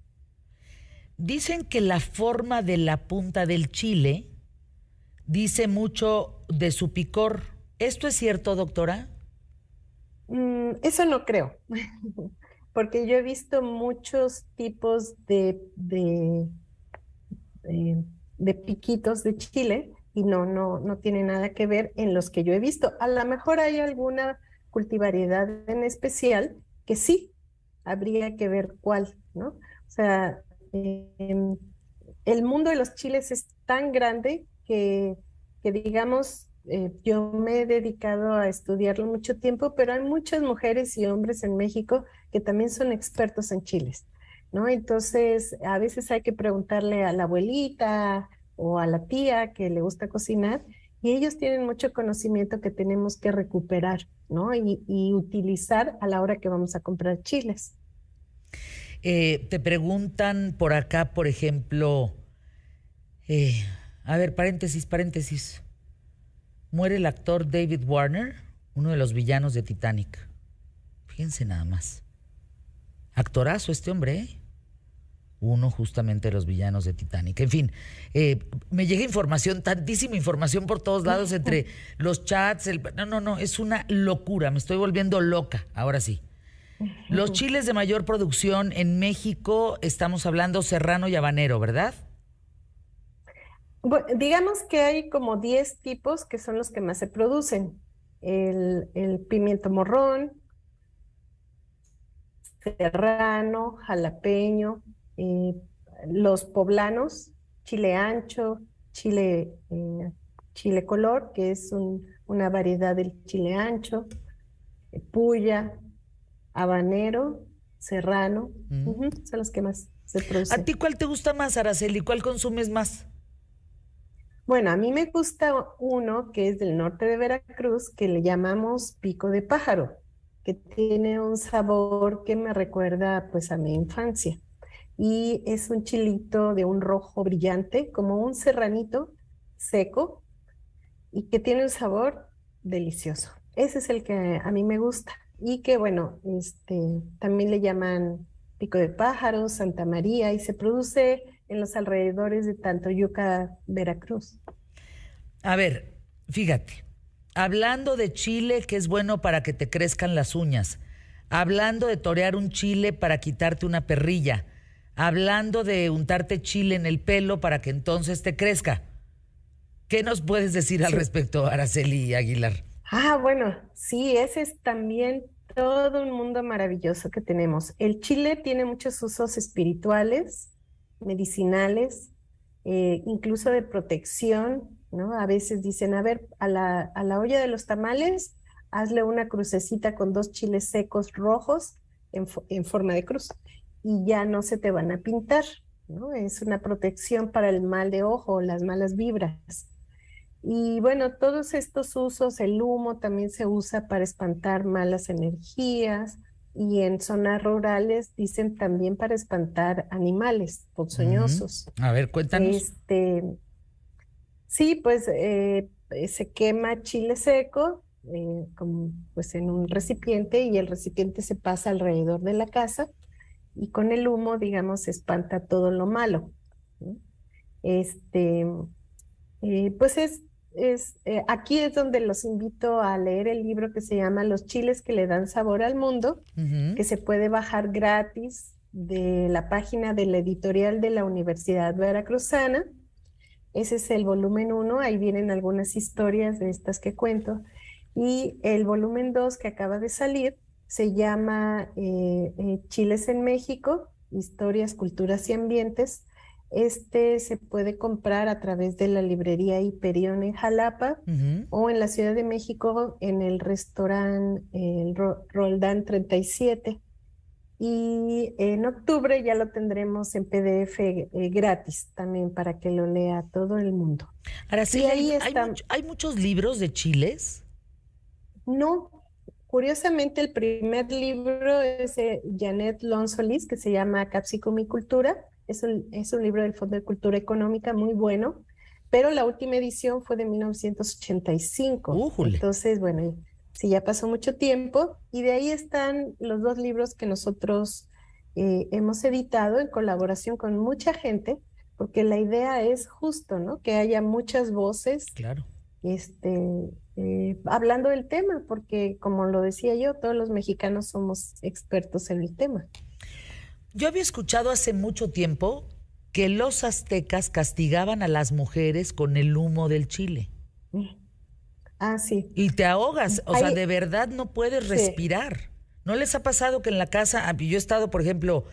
Dicen que la forma de la punta del chile dice mucho de su picor. ¿Esto es cierto, doctora? Mm, eso no creo, porque yo he visto muchos tipos de, de, de, piquitos de chile y no, no, no tiene nada que ver en los que yo he visto. A lo mejor hay alguna cultivariedad en especial que sí, habría que ver cuál, ¿no? O sea, em, el mundo de los chiles es tan grande que, digamos, eh, yo me he dedicado a estudiarlo mucho tiempo, pero hay muchas mujeres y hombres en México que también son expertos en chiles, ¿no? Entonces, a veces hay que preguntarle a la abuelita, o a la tía que le gusta cocinar y ellos tienen mucho conocimiento que tenemos que recuperar, ¿no? Y, utilizar a la hora que vamos a comprar chiles. Eh, te preguntan por acá, por ejemplo, eh, a ver, paréntesis, paréntesis. Muere el actor David Warner, uno de los villanos de Titanic. Fíjense nada más. Actorazo este hombre, ¿eh? uno justamente de los villanos de Titanic. En fin, eh, me llega información, tantísima información por todos lados, entre los chats, el, no, no, no, es una locura, me estoy volviendo loca, ahora sí. Los chiles de mayor producción en México, estamos hablando serrano y habanero, ¿verdad? Bueno, digamos que hay como 10 tipos que son los que más se producen. El, el pimiento morrón, serrano, jalapeño, eh, los poblanos, chile ancho, chile, eh, chile color, que es una variedad del chile ancho, eh, puya, habanero, serrano, son los que más se producen. ¿A ti cuál te gusta más, Araceli? ¿Cuál consumes más? Bueno, a mí me gusta uno que es del norte de Veracruz, que le llamamos pico de pájaro, que tiene un sabor que me recuerda pues a mi infancia y es un chilito de un rojo brillante, como un serranito seco y que tiene un sabor delicioso. Ese es el que a mí me gusta y que bueno, este también le llaman pico de pájaro, Santa María y se produce en los alrededores de Tantoyuca, Veracruz. A ver, fíjate, hablando de chile que es bueno para que te crezcan las uñas, hablando de torear un chile para quitarte una perrilla, hablando de untarte chile en el pelo para que entonces te crezca. ¿Qué nos puedes decir al respecto, Araceli Aguilar? Ah, bueno, sí, ese es también todo un mundo maravilloso que tenemos. El chile tiene muchos usos espirituales, medicinales, eh, incluso de protección, ¿no? A veces dicen, a ver, a la, a la olla de los tamales, hazle una crucecita con dos chiles secos rojos en, en forma de cruz y ya no se te van a pintar, ¿no? Es una protección para el mal de ojo, las malas vibras. Y bueno, todos estos usos, el humo también se usa para espantar malas energías y en zonas rurales dicen también para espantar animales ponzoñosos. A ver, cuéntanos. Este, sí, pues eh, se quema chile seco eh, como, pues en un recipiente y el recipiente se pasa alrededor de la casa y con el humo, digamos, se espanta todo lo malo. Este, eh, pues es es, eh, aquí es donde los invito a leer el libro que se llama Los chiles que le dan sabor al mundo, que se puede bajar gratis de la página de la editorial de la Universidad Veracruzana. Ese es el volumen 1, ahí vienen algunas historias de estas que cuento. Y el volumen 2 que acaba de salir se llama eh, eh, Chiles en México, Historias, Culturas y Ambientes. Este se puede comprar a través de la librería Hiperión en Jalapa o en la Ciudad de México en el restaurante el Roldán 37 y en octubre ya lo tendremos en PDF eh, gratis también para que lo lea todo el mundo. Ahora sí, hay, hay, muchos libros de chiles. No, curiosamente el primer libro es de Janet Lonsolis que se llama Capsicum y Cultura. Es un, es un libro del Fondo de Cultura Económica muy bueno, pero la última edición fue de 1985. Entonces, bueno, sí, ya pasó mucho tiempo, y de ahí están los dos libros que nosotros eh, hemos editado en colaboración con mucha gente, porque la idea es justo, ¿no? Que haya muchas voces. Claro. Este, eh, hablando del tema, porque como lo decía yo, todos los mexicanos somos expertos en el tema. Yo había escuchado hace mucho tiempo que los aztecas castigaban a las mujeres con el humo del chile. Ah, sí. Y te ahogas, o sea, de verdad no puedes respirar. ¿No les ha pasado que en la casa, ah, yo he estado, por ejemplo,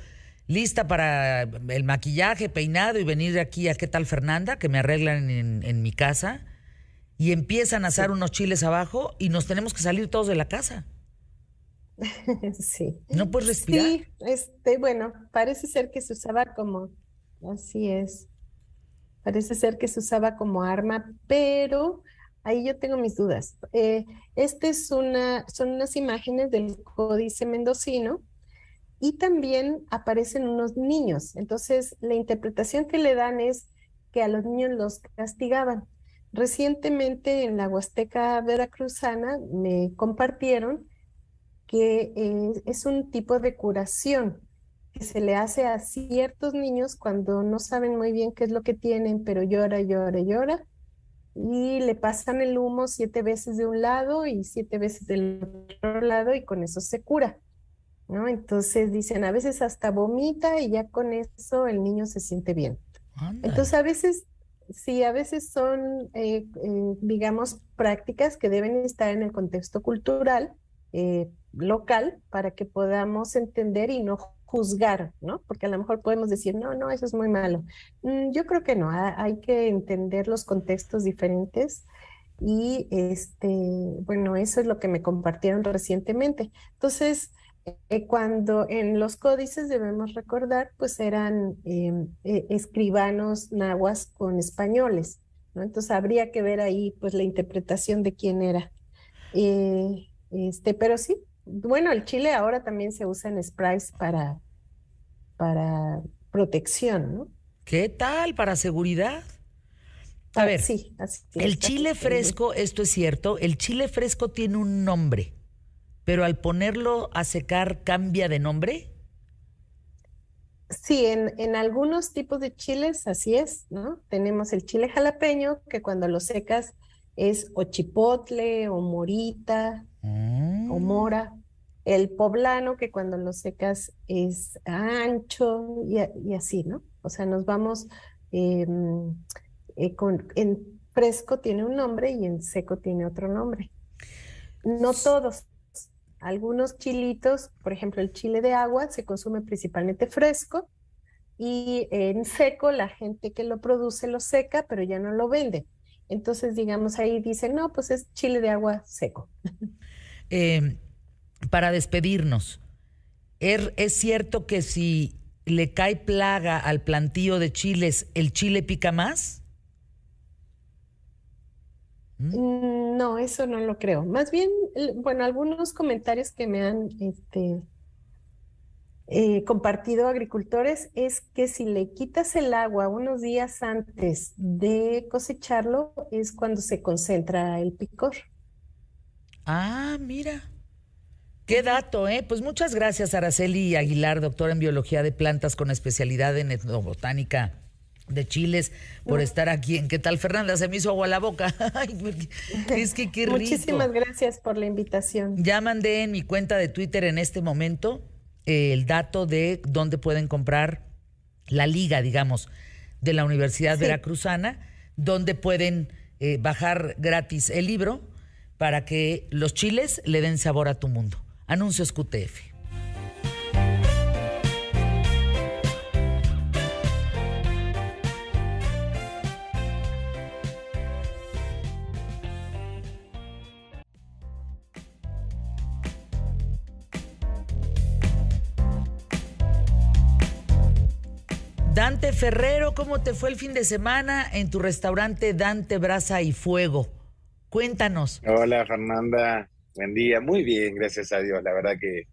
lista para el maquillaje, peinado y venir de aquí a qué tal Fernanda, que me arreglan en, mi casa, y empiezan a asar unos chiles abajo y nos tenemos que salir todos de la casa? sí. No puedes respirar. Sí, este, bueno, parece ser que se usaba como, así es, parece ser que se usaba como arma, pero Ahí yo tengo mis dudas. Eh, este es una, son unas imágenes del Códice Mendocino y también aparecen unos niños. Entonces, la interpretación que le dan es que a los niños los castigaban. Recientemente en la Huasteca Veracruzana me compartieron que eh, es un tipo de curación que se le hace a ciertos niños cuando no saben muy bien qué es lo que tienen, pero llora, llora, llora y le pasan el humo siete veces de un lado y siete veces del otro lado y con eso se cura. ¿no? Entonces dicen, a veces hasta vomita y ya con eso el niño se siente bien. Entonces a veces, sí, a veces son, eh, eh, digamos, prácticas que deben estar en el contexto cultural eh, local para que podamos entender y no juzgar, ¿no? Porque a lo mejor podemos decir, no, no, eso es muy malo. Mm, yo creo que no, hay que entender los contextos diferentes y este, bueno, eso es lo que me compartieron recientemente. Entonces, eh, cuando en los códices debemos recordar, pues eran em, eh, escribanos nahuas con españoles, ¿no? Entonces habría que ver ahí pues la interpretación de quién era. Este, pero sí, bueno, el chile ahora también se usa en sprays para, para protección, ¿no? ¿Qué tal? Para seguridad. A ah, ver, sí, así el chile fresco, esto es cierto, el chile fresco tiene un nombre, pero al ponerlo a secar cambia de nombre. Sí, en, en, algunos tipos de chiles así es, ¿no? Tenemos el chile jalapeño, que cuando lo secas es o chipotle o morita o mora. El poblano, que cuando lo secas es ancho y, así, ¿no? O sea, nos vamos em, eh, con, en fresco tiene un nombre y en seco tiene otro nombre. No todos. Algunos chilitos, por ejemplo, el chile de agua se consume principalmente fresco y en seco la gente que lo produce lo seca, pero ya no lo vende. Entonces, digamos, ahí dicen, no, pues es chile de agua seco. Eh, para despedirnos, ¿er, ¿es cierto que si le cae plaga al plantío de chiles, el chile pica más? ¿Mm? No, eso no lo creo. Más bien, bueno, algunos comentarios que me han este, eh, compartido agricultores es que si le quitas el agua unos días antes de cosecharlo es cuando se concentra el picor. Ah, mira. Qué dato, ¿eh? Pues muchas gracias, Araceli Aguilar, doctora en biología de plantas con especialidad en etnobotánica de chiles por estar aquí en ¿Qué tal Fernanda? Se me hizo agua la boca. es que qué rico. Muchísimas gracias por la invitación. Ya mandé en mi cuenta de Twitter en este momento eh, el dato de dónde pueden comprar la liga, digamos, de la Universidad Veracruzana, donde pueden eh, bajar gratis el libro para que los chiles le den sabor a tu mundo. Anuncios QTF. Dante Ferrero, ¿cómo te fue el fin de semana en tu restaurante Dante Brasa y Fuego? Cuéntanos. Hola Fernanda, buen día. Muy bien, gracias a Dios. La verdad que,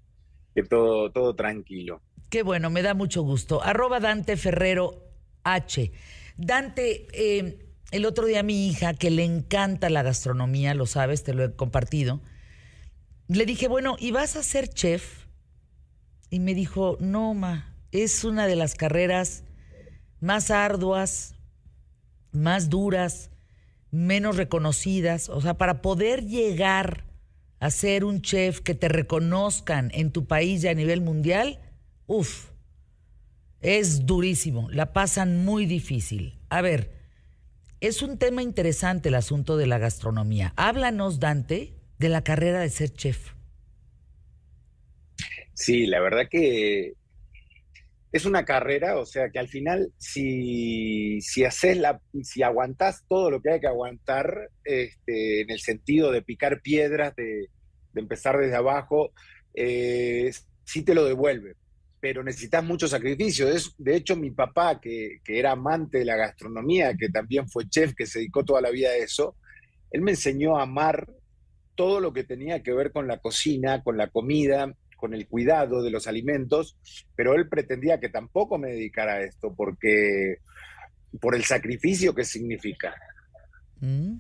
todo, todo tranquilo. Qué bueno, me da mucho gusto. Arroba Dante Ferrero H. Dante, eh, el otro día mi hija, que le encanta la gastronomía, lo sabes, te lo he compartido, le dije, bueno, ¿y vas a ser chef? Y me dijo, no, ma, es una de las carreras más arduas, más duras, menos reconocidas. O sea, para poder llegar a ser un chef que te reconozcan en tu país y a nivel mundial, uff, es durísimo, la pasan muy difícil. A ver, es un tema interesante el asunto de la gastronomía. Háblanos, Dante, de la carrera de ser chef. Sí, la verdad que es una carrera, o sea que al final, si, si haces la, si aguantás todo lo que hay que aguantar, este, en el sentido de picar piedras, de, empezar desde abajo, eh, sí te lo devuelve. Pero necesitas mucho sacrificio. de hecho, mi papá, que, que era amante de la gastronomía, que también fue chef, que se dedicó toda la vida a eso, él me enseñó a amar todo lo que tenía que ver con la cocina, con la comida, con el cuidado de los alimentos, pero él pretendía que tampoco me dedicara a esto porque por el sacrificio que significa. Mm.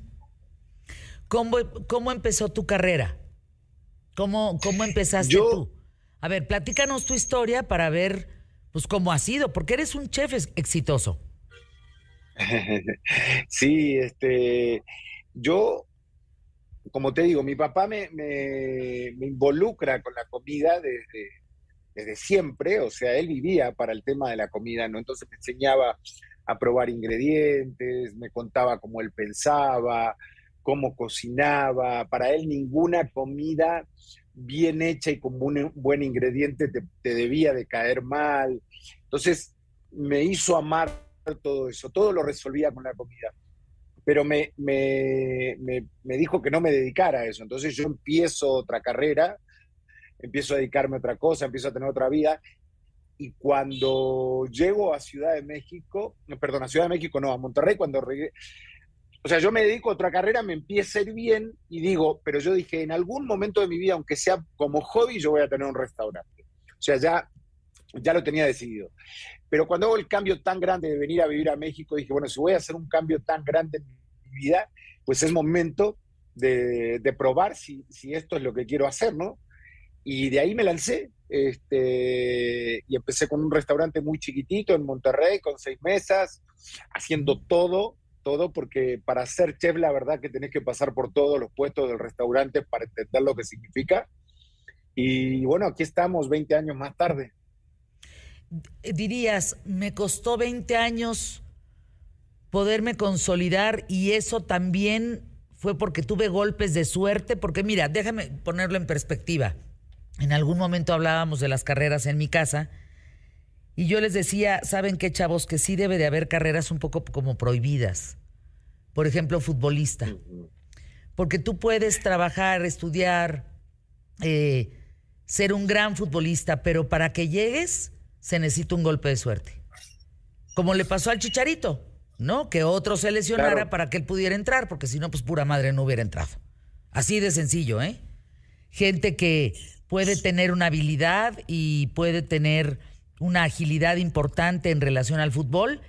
¿Cómo, empezó tu carrera? ¿Cómo, cómo empezaste tú? A ver, platícanos tu historia para ver pues cómo ha sido, porque eres un chef exitoso. sí, este, yo como te digo, mi papá me, involucra con la comida desde, siempre, o sea, él vivía para el tema de la comida, ¿no? Entonces me enseñaba a probar ingredientes, me contaba cómo él pensaba, cómo cocinaba. Para él ninguna comida bien hecha y con un buen ingrediente te, te debía de caer mal. Entonces me hizo amar todo eso, todo lo resolvía con la comida pero me, me, me, dijo que no me dedicara a eso. Entonces yo empiezo otra carrera, empiezo a dedicarme a otra cosa, empiezo a tener otra vida. Y cuando llego a Ciudad de México, perdón, a Ciudad de México no, a Monterrey, cuando o sea, yo me dedico a otra carrera, me empieza a ir bien y digo, pero yo dije, en algún momento de mi vida, aunque sea como hobby, yo voy a tener un restaurante. O sea, ya, ya lo tenía decidido. Pero cuando hago el cambio tan grande de venir a vivir a México, dije, bueno, si voy a hacer un cambio tan grande en mi vida, pues es momento de, probar si, esto es lo que quiero hacer, ¿no? Y de ahí me lancé este, y empecé con un restaurante muy chiquitito en Monterrey, con seis mesas, haciendo todo, todo, porque para ser chef la verdad que tenés que pasar por todos los puestos del restaurante para entender lo que significa. Y bueno, aquí estamos 20 años más tarde dirías, me costó 20 años poderme consolidar y eso también fue porque tuve golpes de suerte, porque mira, déjame ponerlo en perspectiva. En algún momento hablábamos de las carreras en mi casa y yo les decía, ¿saben qué chavos? Que sí debe de haber carreras un poco como prohibidas. Por ejemplo, futbolista. Porque tú puedes trabajar, estudiar, eh, ser un gran futbolista, pero para que llegues se necesita un golpe de suerte. Como le pasó al Chicharito, ¿no? Que otro se lesionara para que él pudiera entrar, porque si no, pues pura madre no hubiera entrado. Así de sencillo, ¿eh? Gente que puede tener una habilidad y puede tener una agilidad importante en relación al fútbol,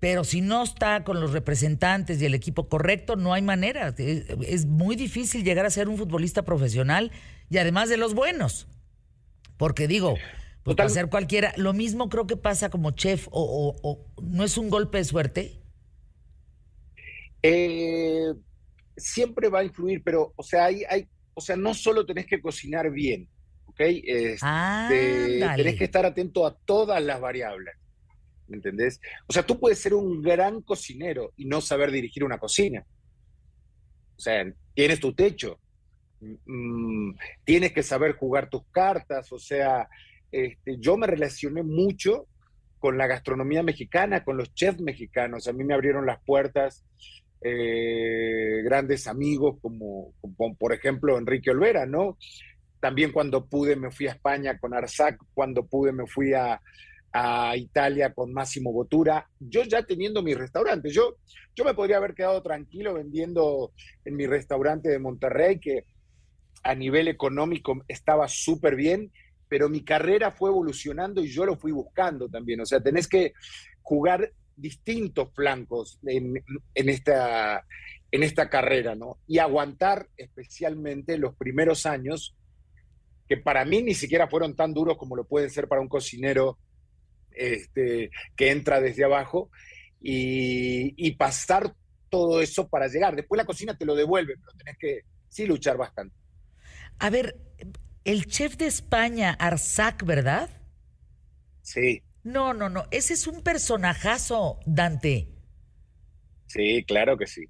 pero si no está con los representantes y el equipo correcto, no hay manera. Es, muy difícil llegar a ser un futbolista profesional y además de los buenos. Porque digo, Pues cualquiera. Lo mismo creo que pasa como chef o, o no es un golpe de suerte. Eh, siempre va a influir, pero, o sea, hay, hay, o sea, no solo tenés que cocinar bien, ¿ok? Este, tenés que estar atento a todas las variables, ¿me entendés? O sea, tú puedes ser un gran cocinero y no saber dirigir una cocina. O sea, tienes tu techo, mm, tienes que saber jugar tus cartas, o sea, este, yo me relacioné mucho con la gastronomía mexicana, con los chefs mexicanos, a mí me abrieron las puertas eh, grandes amigos como, por ejemplo Enrique Olvera, ¿no? También cuando pude me fui a España con Arzac, cuando pude me fui a, Italia con Máximo Botura, yo ya teniendo mi restaurante, yo, yo me podría haber quedado tranquilo vendiendo en mi restaurante de Monterrey, que a nivel económico estaba súper bien, pero mi carrera fue evolucionando y yo lo fui buscando también, o sea, tenés que jugar distintos flancos en, esta, en esta carrera, ¿no? Y aguantar especialmente los primeros años, que para mí ni siquiera fueron tan duros como lo pueden ser para un cocinero este, que entra desde abajo, y, pasar todo eso para llegar. Después la cocina te lo devuelve, pero tenés que sí luchar bastante. A ver, el chef de España, Arzac, ¿verdad? Sí. No, no, no. Ese es un personajazo, Dante. Sí, claro que sí.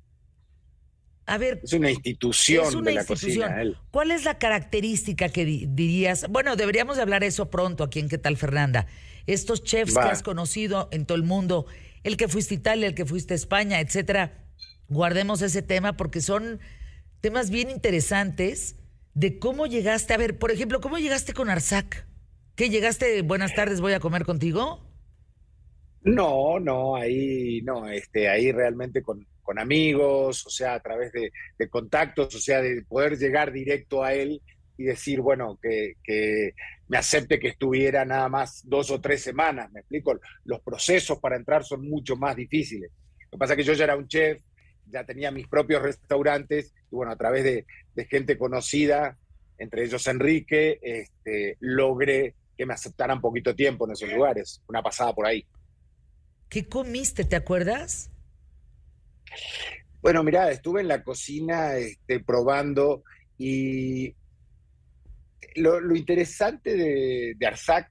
A ver. Es una institución de la cocina. ¿Cuál es la característica que dirías? Bueno, deberíamos de hablar eso pronto aquí en ¿Qué tal, Fernanda? Estos chefs que has conocido en todo el mundo, el que fuiste a Italia, el que fuiste a España, etcétera. Guardemos ese tema porque son temas bien interesantes de cómo llegaste. A ver, por ejemplo, ¿cómo llegaste con Arzac? ¿Qué llegaste? Buenas tardes, voy a comer contigo. No, no, ahí no, este, ahí realmente con, amigos, o sea, a través de, contactos, o sea, de poder llegar directo a él y decir, bueno, que, que, me acepte que estuviera nada más dos o tres semanas, me explico, los procesos para entrar son mucho más difíciles. Lo que pasa es que yo ya era un chef, ya tenía mis propios restaurantes y bueno, a través de, de gente conocida, entre ellos Enrique, este, logré que me aceptaran poquito tiempo en esos lugares, una pasada por ahí. ¿Qué comiste, te acuerdas? Bueno, mira, estuve en la cocina este, probando y lo, interesante de, de, Arzac,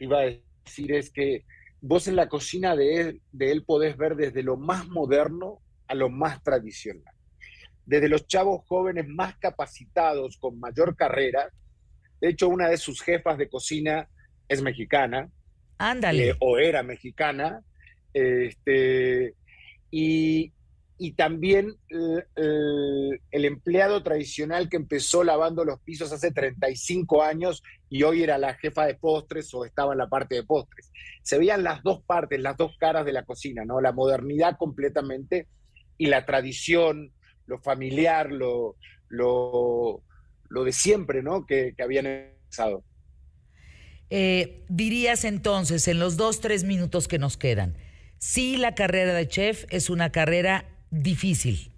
iba a decir, es que vos en la cocina de él, de él podés ver desde lo más moderno a lo más tradicional. Desde los chavos jóvenes más capacitados, con mayor carrera, de hecho, una de sus jefas de cocina es mexicana. Ándale. Eh, o era mexicana. Este, y, también el, empleado tradicional que empezó lavando los pisos hace 35 años y hoy era la jefa de postres o estaba en la parte de postres. Se veían las dos partes, las dos caras de la cocina, ¿no? La modernidad completamente y la tradición, lo familiar, lo, lo, lo de siempre, ¿no? Que, habían empezado. Eh, dirías entonces, en los dos, tres minutos que nos quedan, sí la carrera de chef es una carrera difícil.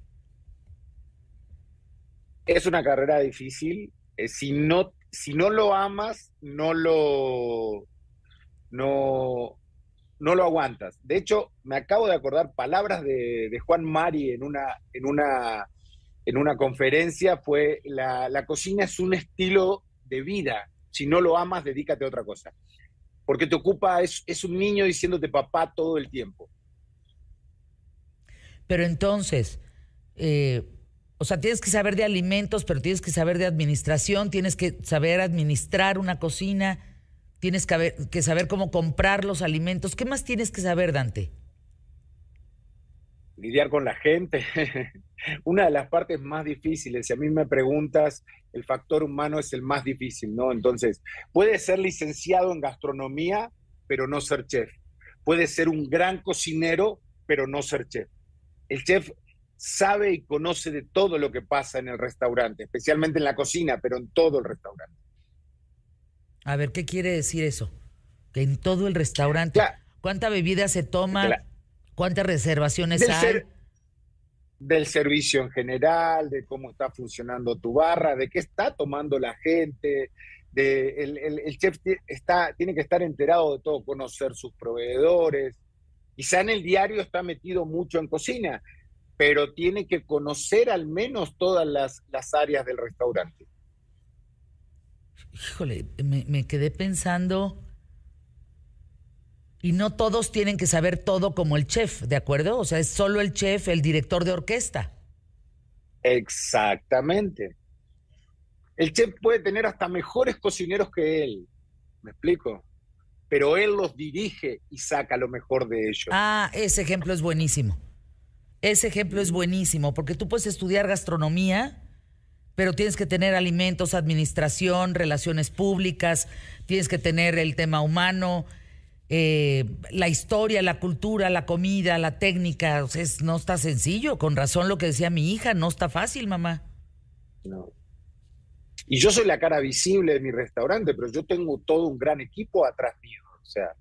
Es una carrera difícil. Eh, si, no, si no lo amas, no lo, no, no lo aguantas. De hecho, me acabo de acordar palabras de, Juan Mari en una, en una en una conferencia fue la, la cocina es un estilo de vida. Si no lo amas, dedícate a otra cosa. Porque te ocupa, es, es un niño diciéndote papá todo el tiempo. Pero entonces, eh, o sea, tienes que saber de alimentos, pero tienes que saber de administración, tienes que saber administrar una cocina, tienes que, saber cómo comprar los alimentos. ¿Qué más tienes que saber, Dante? lidiar con la gente. Una de las partes más difíciles, si a mí me preguntas, el factor humano es el más difícil, ¿no? Entonces, puede ser licenciado en gastronomía, pero no ser chef. Puede ser un gran cocinero, pero no ser chef. El chef sabe y conoce de todo lo que pasa en el restaurante, especialmente en la cocina, pero en todo el restaurante. A ver, ¿qué quiere decir eso? Que en todo el restaurante. ¿Cuánta bebida se toma? ¿Cuántas reservaciones hay? del servicio en general, de cómo está funcionando tu barra, de qué está tomando la gente, el, chef está, tiene que estar enterado de todo, conocer sus proveedores. Quizá en el diario está metido mucho en cocina, pero tiene que conocer al menos todas las, las áreas del restaurante. Híjole, me, me quedé pensando y no todos tienen que saber todo como el chef, ¿de acuerdo? O sea, es solo el chef, el director de orquesta. Exactamente. El chef puede tener hasta mejores cocineros que él, ¿me explico? Pero él los dirige y saca lo mejor de ellos. Ah, ese ejemplo es buenísimo. Ese ejemplo es buenísimo, porque tú puedes estudiar gastronomía, pero tienes que tener alimentos, administración, relaciones públicas, tienes que tener el tema humano, eh, la historia, la cultura, la comida, la técnica, no está sencillo. Con razón lo que decía mi hija, no está fácil, mamá. No. Y yo soy la cara visible de mi restaurante, pero yo tengo todo un gran equipo atrás mío. O sea,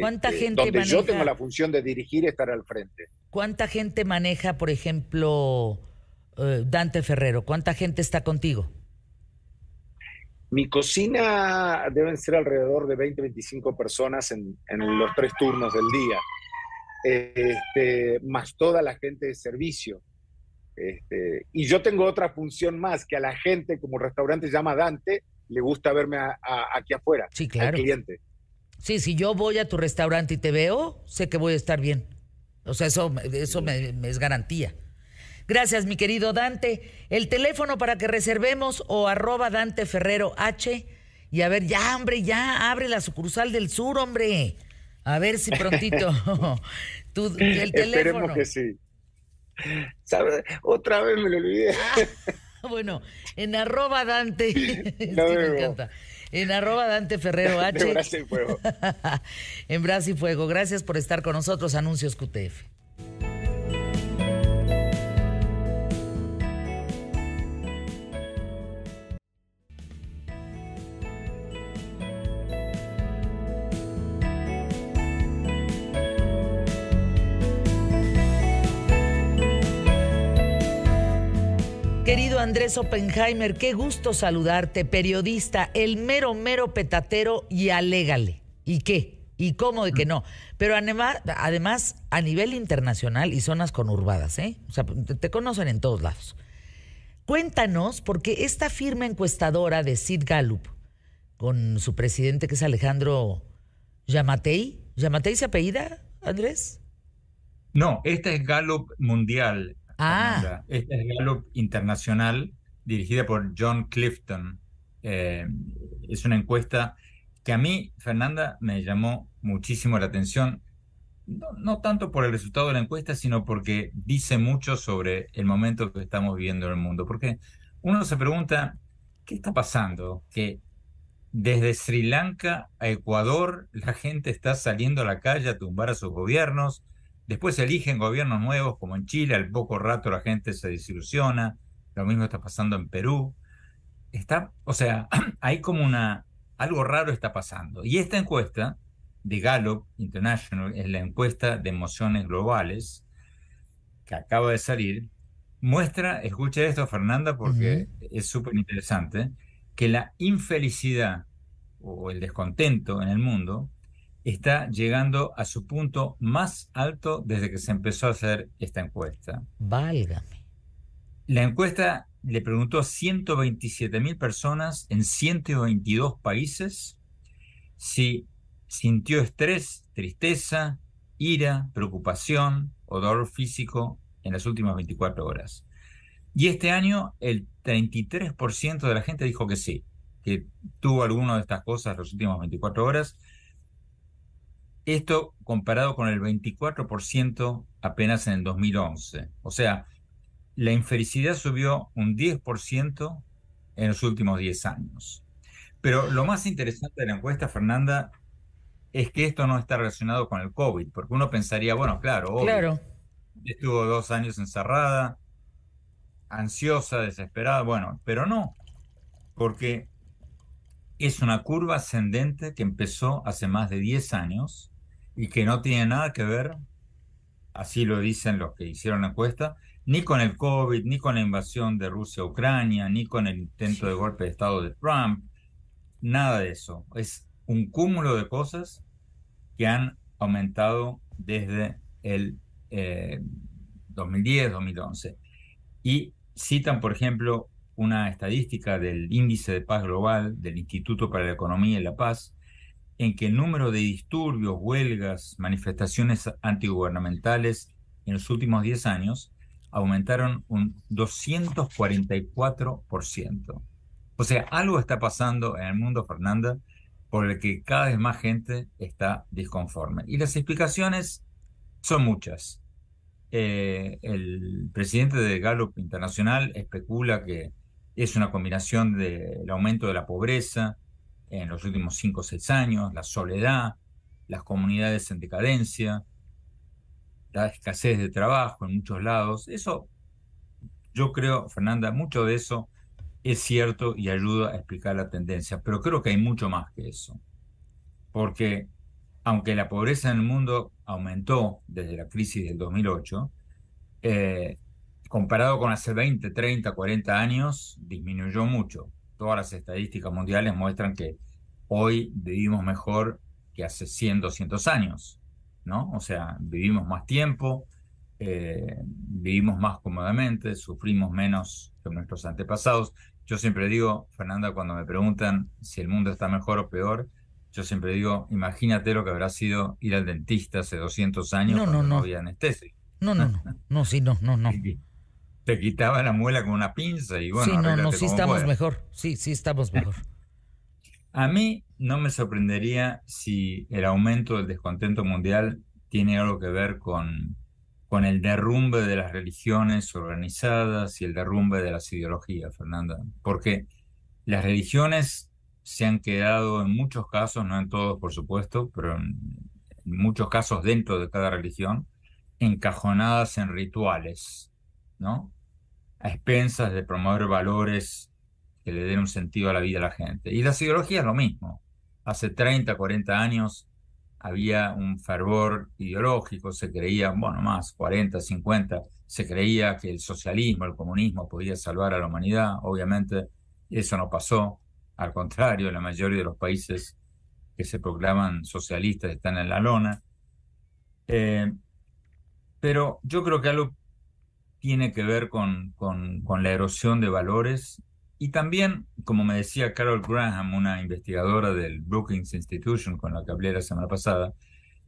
¿cuánta este, gente donde yo tengo la función de dirigir y estar al frente. ¿Cuánta gente maneja, por ejemplo, Dante Ferrero? ¿Cuánta gente está contigo? Mi cocina deben ser alrededor de 20, 25 personas en, los tres turnos del día, este, más toda la gente de servicio. Este, y yo tengo otra función más, que a la gente, como el restaurante llama Dante, le gusta verme aquí afuera, sí, claro. al cliente. Sí, si yo voy a tu restaurante y te veo, sé que voy a estar bien. O sea, eso, eso me es garantía. Gracias, mi querido Dante. El teléfono para que reservemos o arroba Dante Ferrero H. Y a ver, ya, hombre, ya, abre la sucursal del sur, hombre. A ver si prontito. el teléfono. Esperemos que sí. Otra vez me lo olvidé. Ah, bueno, en arroba Dante. me encanta. En arroba Dante Ferrero H. En Brazo y Fuego. en Brazo y Fuego. Gracias por estar con nosotros, Anuncios QTF. Andrés Oppenheimer, qué gusto saludarte, periodista, el mero, mero petatero y alégale. ¿Y qué? ¿Y cómo de que no? Pero además, además a nivel internacional y zonas conurbadas, ¿eh? O sea, te conocen en todos lados. Cuéntanos, porque esta firma encuestadora de Sid Gallup, con su presidente que es Alejandro Yamatei, ¿Yamatei se apellida, Andrés? No, esta es Gallup Mundial. Ah. Esta es Gallup Internacional, dirigida por John Clifton. Eh, es una encuesta que a mí, Fernanda, me llamó muchísimo la atención, no, tanto por el resultado de la encuesta, sino porque dice mucho sobre el momento que estamos viviendo en el mundo. Porque uno se pregunta, ¿qué está pasando? Que desde Sri Lanka a Ecuador la gente está saliendo a la calle a tumbar a sus gobiernos, Después se eligen gobiernos nuevos, como en Chile, al poco rato la gente se desilusiona. Lo mismo está pasando en Perú. Está, o sea, hay como una, algo raro está pasando. Y esta encuesta de Gallup International es la encuesta de emociones globales que acaba de salir. Muestra, escucha esto Fernanda porque es súper interesante, que la infelicidad o el descontento en el mundo está llegando a su punto más alto desde que se empezó a hacer esta encuesta. Válgame. La encuesta le preguntó a 127 mil personas en 122 países si sintió estrés, tristeza, ira, preocupación o dolor físico en las últimas 24 horas. Y este año el 33% de la gente dijo que sí, que tuvo alguna de estas cosas las últimas 24 horas esto comparado con el 24% apenas en el 2011. O sea, la infelicidad subió un 10% en los últimos 10 años. Pero lo más interesante de la encuesta, Fernanda, es que esto no está relacionado con el COVID, porque uno pensaría, bueno, claro, claro. estuvo dos años encerrada, ansiosa, desesperada, bueno, pero no, porque es una curva ascendente que empezó hace más de 10 años y que no tiene nada que ver, así lo dicen los que hicieron la encuesta, ni con el COVID, ni con la invasión de Rusia a Ucrania, ni con el intento de golpe de Estado de Trump. nada de eso. Es un cúmulo de cosas que han aumentado desde el 2010, eh, 2011. Y citan, por ejemplo, una estadística del Índice de Paz Global del Instituto para la Economía y la Paz, en que el número de disturbios, huelgas, manifestaciones antigubernamentales en los últimos 10 años aumentaron un 244%. O sea, algo está pasando en el mundo, Fernanda, por el que cada vez más gente está disconforme. Y las explicaciones son muchas. Eh, el presidente de Gallup Internacional especula que es una combinación del aumento de la pobreza en los últimos 5 o 6 años, la soledad, las comunidades en decadencia, la escasez de trabajo en muchos lados. Eso, yo creo, Fernanda, mucho de eso es cierto y ayuda a explicar la tendencia, pero creo que hay mucho más que eso. Porque aunque la pobreza en el mundo aumentó desde la crisis del 2008, eh, comparado con hace 20, 30, 40 años, disminuyó mucho. Todas las estadísticas mundiales muestran que hoy vivimos mejor que hace 100, 200 años, ¿no? O sea, vivimos más tiempo, eh, vivimos más cómodamente, sufrimos menos que nuestros antepasados. Yo siempre digo, Fernanda, cuando me preguntan si el mundo está mejor o peor, yo siempre digo, imagínate lo que habrá sido ir al dentista hace 200 años no, cuando no, no, había anestesia. No, no, no, no, sí, no, no, no. Te quitaba la muela con una pinza y bueno. Sí, no, no, sí estamos mejor, sí, sí estamos mejor. A mí no me sorprendería si el aumento del descontento mundial tiene algo que ver con, con el derrumbe de las religiones organizadas y el derrumbe de las ideologías, Fernanda. Porque las religiones se han quedado en muchos casos, no en todos por supuesto, pero en, muchos casos dentro de cada religión, encajonadas en rituales, ¿no? A expensas de promover valores que le den un sentido a la vida a la gente. Y las ideologías lo mismo. Hace 30, 40 años había un fervor ideológico, se creía, bueno, más, 40, 50, se creía que el socialismo, el comunismo podía salvar a la humanidad. Obviamente eso no pasó. Al contrario, la mayoría de los países que se proclaman socialistas están en la lona. Eh, pero yo creo que algo tiene que ver con, con, con, la erosión de valores. Y también, como me decía Carol Graham, una investigadora del Brookings Institution con la que hablé la semana pasada,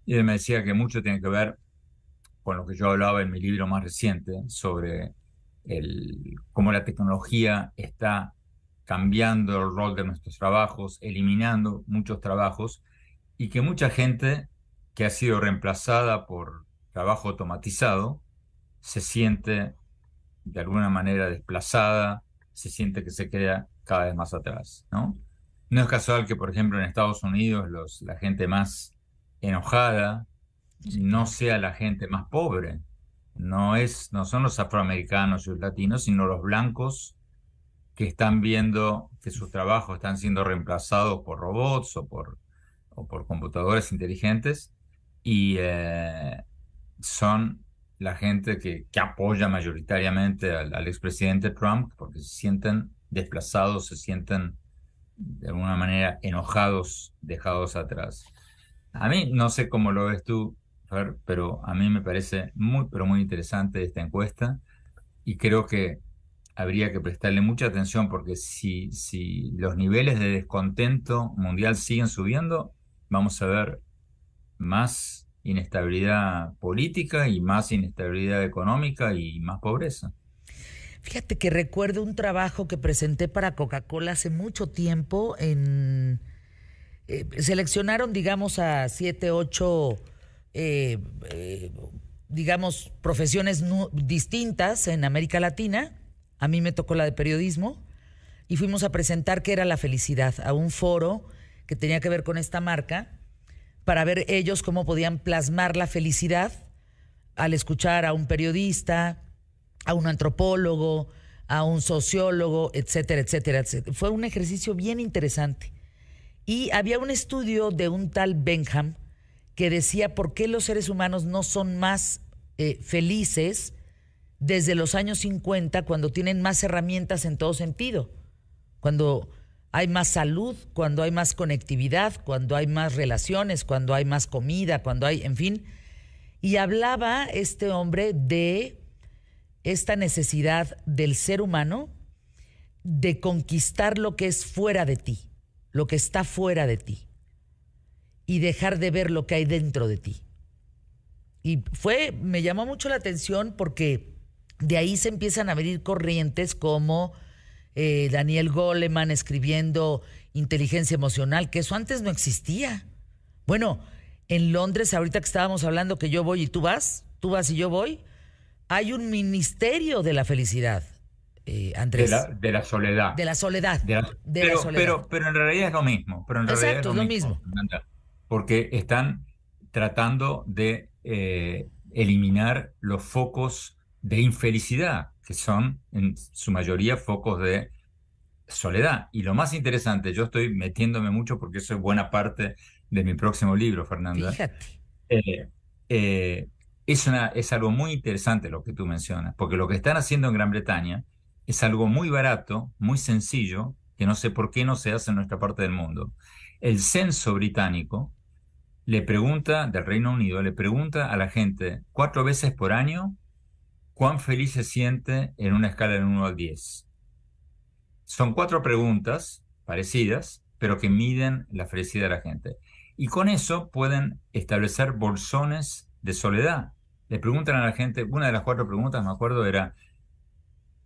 y me decía que mucho tiene que ver con lo que yo hablaba en mi libro más reciente sobre el, cómo la tecnología está cambiando el rol de nuestros trabajos, eliminando muchos trabajos y que mucha gente que ha sido reemplazada por trabajo automatizado se siente de alguna manera desplazada, se siente que se queda cada vez más atrás, ¿no? No es casual que, por ejemplo, en Estados Unidos los, la gente más enojada no sea la gente más pobre. No, es, no son los afroamericanos y los latinos, sino los blancos que están viendo que sus trabajos están siendo reemplazados por robots o por, o por computadores inteligentes y eh, son la gente que, apoya mayoritariamente al, expresidente Trump porque se sienten desplazados, se sienten de alguna manera enojados, dejados atrás. A mí, no sé cómo lo ves tú, pero a mí me parece muy, pero muy interesante esta encuesta y creo que habría que prestarle mucha atención porque si, si los niveles de descontento mundial siguen subiendo, vamos a ver más inestabilidad política y más inestabilidad económica y más pobreza. Fíjate que recuerdo un trabajo que presenté para Coca-Cola hace mucho tiempo en... Eh, seleccionaron, digamos, a siete, ocho, eh, eh, digamos, profesiones distintas en América Latina. A mí me tocó la de periodismo y fuimos a presentar qué era la felicidad a un foro que tenía que ver con esta marca para ver ellos cómo podían plasmar la felicidad al escuchar a un periodista, a un antropólogo, a un sociólogo, etcétera, etcétera, etcétera. Fue un ejercicio bien interesante. Y había un estudio de un tal Benham que decía por qué los seres humanos no son más eh, felices desde los años 50 cuando tienen más herramientas en todo sentido. Cuando hay más salud, cuando hay más conectividad, cuando hay más relaciones, cuando hay más comida, cuando hay, en fin. Y hablaba este hombre de esta necesidad del ser humano de conquistar lo que es fuera de ti, lo que está fuera de ti, y dejar de ver lo que hay dentro de ti. Y fue, me llamó mucho la atención porque de ahí se empiezan a abrir corrientes como eh, Daniel Goleman escribiendo inteligencia emocional, que eso antes no existía. Bueno, en Londres, ahorita que estábamos hablando que yo voy y tú vas, tú vas y yo voy, hay un ministerio de la felicidad. Eh, Andrés. De la, soledad. De la soledad. pero, Pero, en realidad es lo mismo. Pero en Exacto, es lo, mismo. Porque están tratando de eh, eliminar los focos de infelicidad que son en su mayoría focos de soledad. Y lo más interesante, yo estoy metiéndome mucho porque eso es buena parte de mi próximo libro, Fernanda. Fíjate. Eh, eh, es, una, es algo muy interesante lo que tú mencionas, porque lo que están haciendo en Gran Bretaña es algo muy barato, muy sencillo, que no sé por qué no se hace en nuestra parte del mundo. El censo británico le pregunta, del Reino Unido, le pregunta a la gente cuatro veces por año ¿Cuán feliz se siente en una escala de 1 al 10? Son cuatro preguntas parecidas, pero que miden la felicidad de la gente. Y con eso pueden establecer bolsones de soledad. Le preguntan a la gente, una de las cuatro preguntas, me acuerdo, era,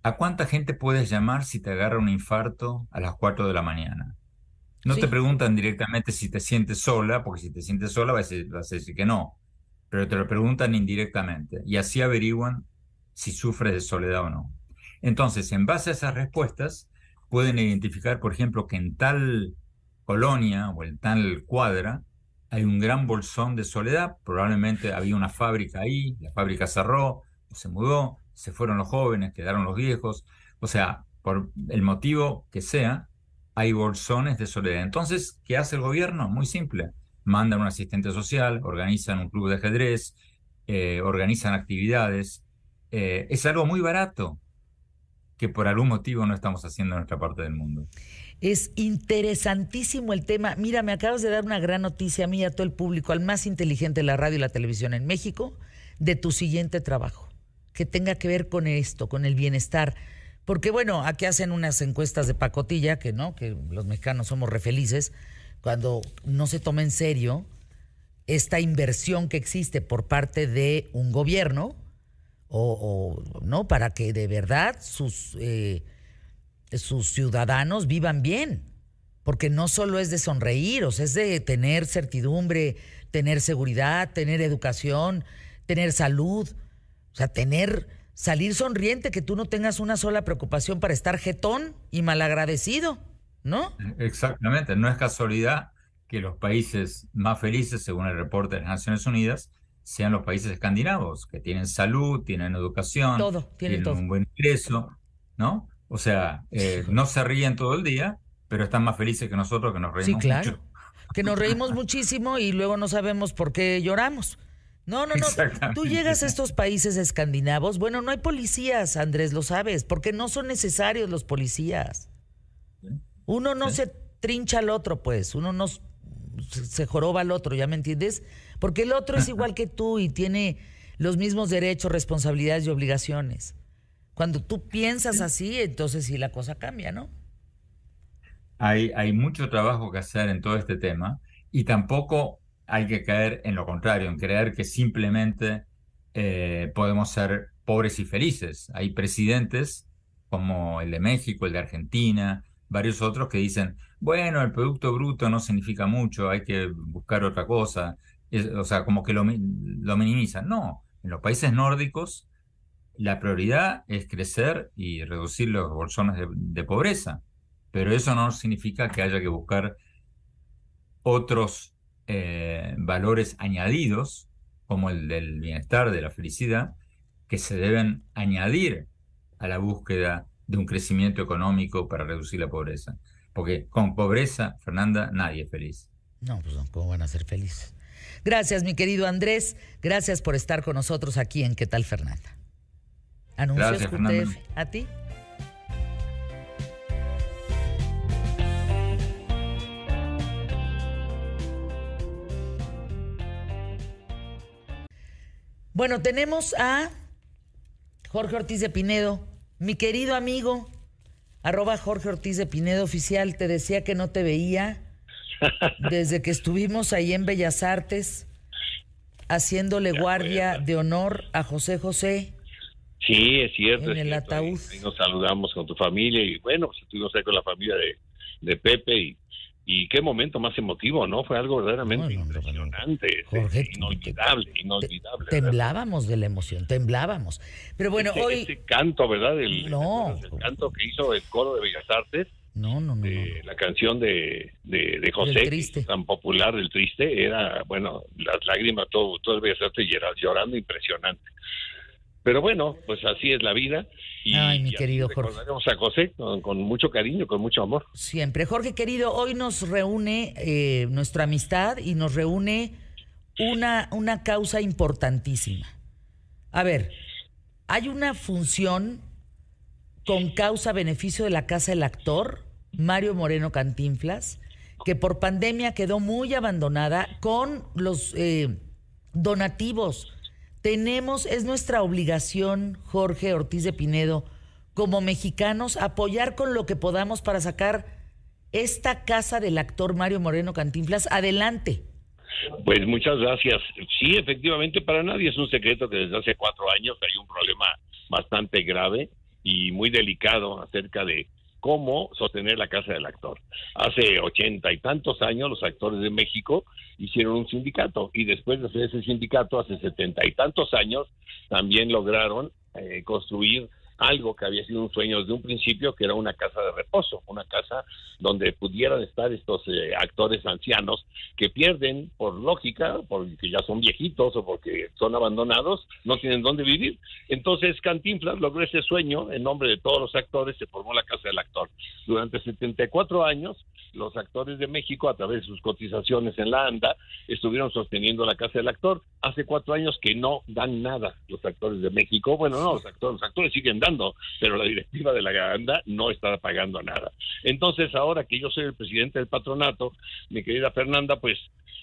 ¿a cuánta gente puedes llamar si te agarra un infarto a las 4 de la mañana? No te preguntan directamente si te sientes sola, porque si te sientes sola vas a, decir, que no, pero te lo preguntan indirectamente y así averiguan si sufres de soledad o no. Entonces, en base a esas respuestas, pueden identificar, por ejemplo, que en tal colonia o en tal cuadra hay un gran bolsón de soledad, probablemente había una fábrica ahí, la fábrica cerró, se mudó, se fueron los jóvenes, quedaron los viejos, o sea, por el motivo que sea, hay bolsones de soledad. Entonces, ¿qué hace el gobierno? Muy simple, mandan un asistente social, organizan un club de ajedrez, eh, organizan actividades, eh, es algo muy barato que por algún motivo no estamos haciendo en nuestra parte del mundo. Es interesantísimo el tema. Mira, me acabas de dar una gran noticia a mí y a todo el público, al más inteligente de la radio y la televisión en México, de tu siguiente trabajo, que tenga que ver con esto, con el bienestar. Porque bueno, aquí hacen unas encuestas de pacotilla, que no, que los mexicanos somos refelices, cuando no se toma en serio esta inversión que existe por parte de un gobierno, o, no para que de verdad sus eh, sus ciudadanos vivan bien. Porque no solo es de sonreír o sea, es de tener certidumbre tener seguridad tener educación tener salud. O sea tener salir sonriente que tú no tengas una sola preocupación para estar jetón y malagradecido no exactamente. No es casualidad que los países más felices según el reporte de las Naciones Unidas sean los países escandinavos, que tienen salud, tienen educación, todo, tienen, un buen ingreso, ¿no? O sea, eh, no se ríen todo el día, pero están más felices que nosotros que nos reímos sí, claro. Que nos reímos muchísimo y luego no sabemos por qué lloramos. No, no, no. Tú llegas a estos países escandinavos, bueno, no hay policías, Andrés, lo sabes, porque no son necesarios los policías. Uno no se trincha al otro, pues, uno no se joroba al otro, ¿ya me entiendes? Porque el otro es igual que tú y tiene los mismos derechos, responsabilidades y obligaciones. Cuando tú piensas así, entonces sí la cosa cambia, ¿no? Hay, mucho trabajo que hacer en todo este tema y tampoco hay que caer en lo contrario, en creer que simplemente eh, podemos ser pobres y felices. Hay presidentes como el de México, el de Argentina, varios otros que dicen, bueno, el Producto Bruto no significa mucho, hay que buscar otra cosa o sea, como que lo, lo minimizan. No, en los países nórdicos la prioridad es crecer y reducir los bolsones de, pobreza, pero eso no significa que haya que buscar otros eh, valores añadidos, como el del bienestar, de la felicidad, que se deben añadir a la búsqueda de un crecimiento económico para reducir la pobreza. Porque con pobreza, Fernanda, nadie es feliz. No, pues ¿cómo van a ser felices? Gracias, mi querido Andrés. Gracias por estar con nosotros aquí en ¿Qué tal, Fernanda? Anuncios A ti. Bueno, tenemos a Jorge Ortiz de Pinedo, mi querido amigo, arroba Jorge Ortiz de Pinedo oficial, te decía que no te veía desde que estuvimos ahí en Bellas Artes haciéndole guardia de honor a José José. Sí, es cierto. En es el cierto. ataúd. Ahí, ahí nos saludamos con tu familia y bueno, pues estuvimos ahí con la familia de, de Pepe y, y qué momento más emotivo, ¿no? Fue algo verdaderamente No, no, no, no. impresionante, este, Jorge, inolvidable, Te- inolvidable. ¿verdad? Temblábamos de la emoción, temblábamos. Pero bueno, Ese- hoy... ese canto, ¿verdad? El, No. ¿te El canto que hizo el coro de Bellas Artes, No, no, no, no. la canción de, de, de José, tan popular del triste, era, bueno, las lágrimas, todo, todo el Bellas Artes y era llorando impresionante. Pero bueno, pues así es la vida. Y, Ay, mi y querido Jorge. a José con, con mucho cariño, con mucho amor. Siempre. Jorge, querido, hoy nos reúne eh, nuestra amistad y nos reúne una, una causa importantísima. A ver, hay una función con causa beneficio de la Casa del Actor, Mario Moreno Cantinflas, que por pandemia quedó muy abandonada con los eh, donativos. Tenemos, es nuestra obligación, Jorge Ortiz de Pinedo, como mexicanos, apoyar con lo que podamos para sacar esta casa del actor Mario Moreno Cantinflas adelante. Pues muchas gracias. Sí, efectivamente, para nadie es un secreto que desde hace cuatro años hay un problema bastante grave y muy delicado acerca de cómo sostener la casa del actor. Hace ochenta y tantos años los actores de México hicieron un sindicato y después de hacer ese sindicato hace setenta y tantos años también lograron eh, construir algo que había sido un sueño desde un principio, que era una casa de reposo, una casa donde pudieran estar estos eh, actores ancianos que pierden por lógica, porque ya son viejitos o porque son abandonados, no tienen dónde vivir. Entonces Cantinflas logró ese sueño, en nombre de todos los actores se formó la Casa del Actor. Durante 74 años, los actores de México, a través de sus cotizaciones en la ANDA, estuvieron sosteniendo la Casa del Actor. Hace cuatro años que no dan nada los actores de México. Bueno, no, los actores, los actores siguen dando, pero la directiva de la ANDA no está pagando nada. Entonces, ahora que yo soy el presidente del patronato, mi querida Fernanda, pues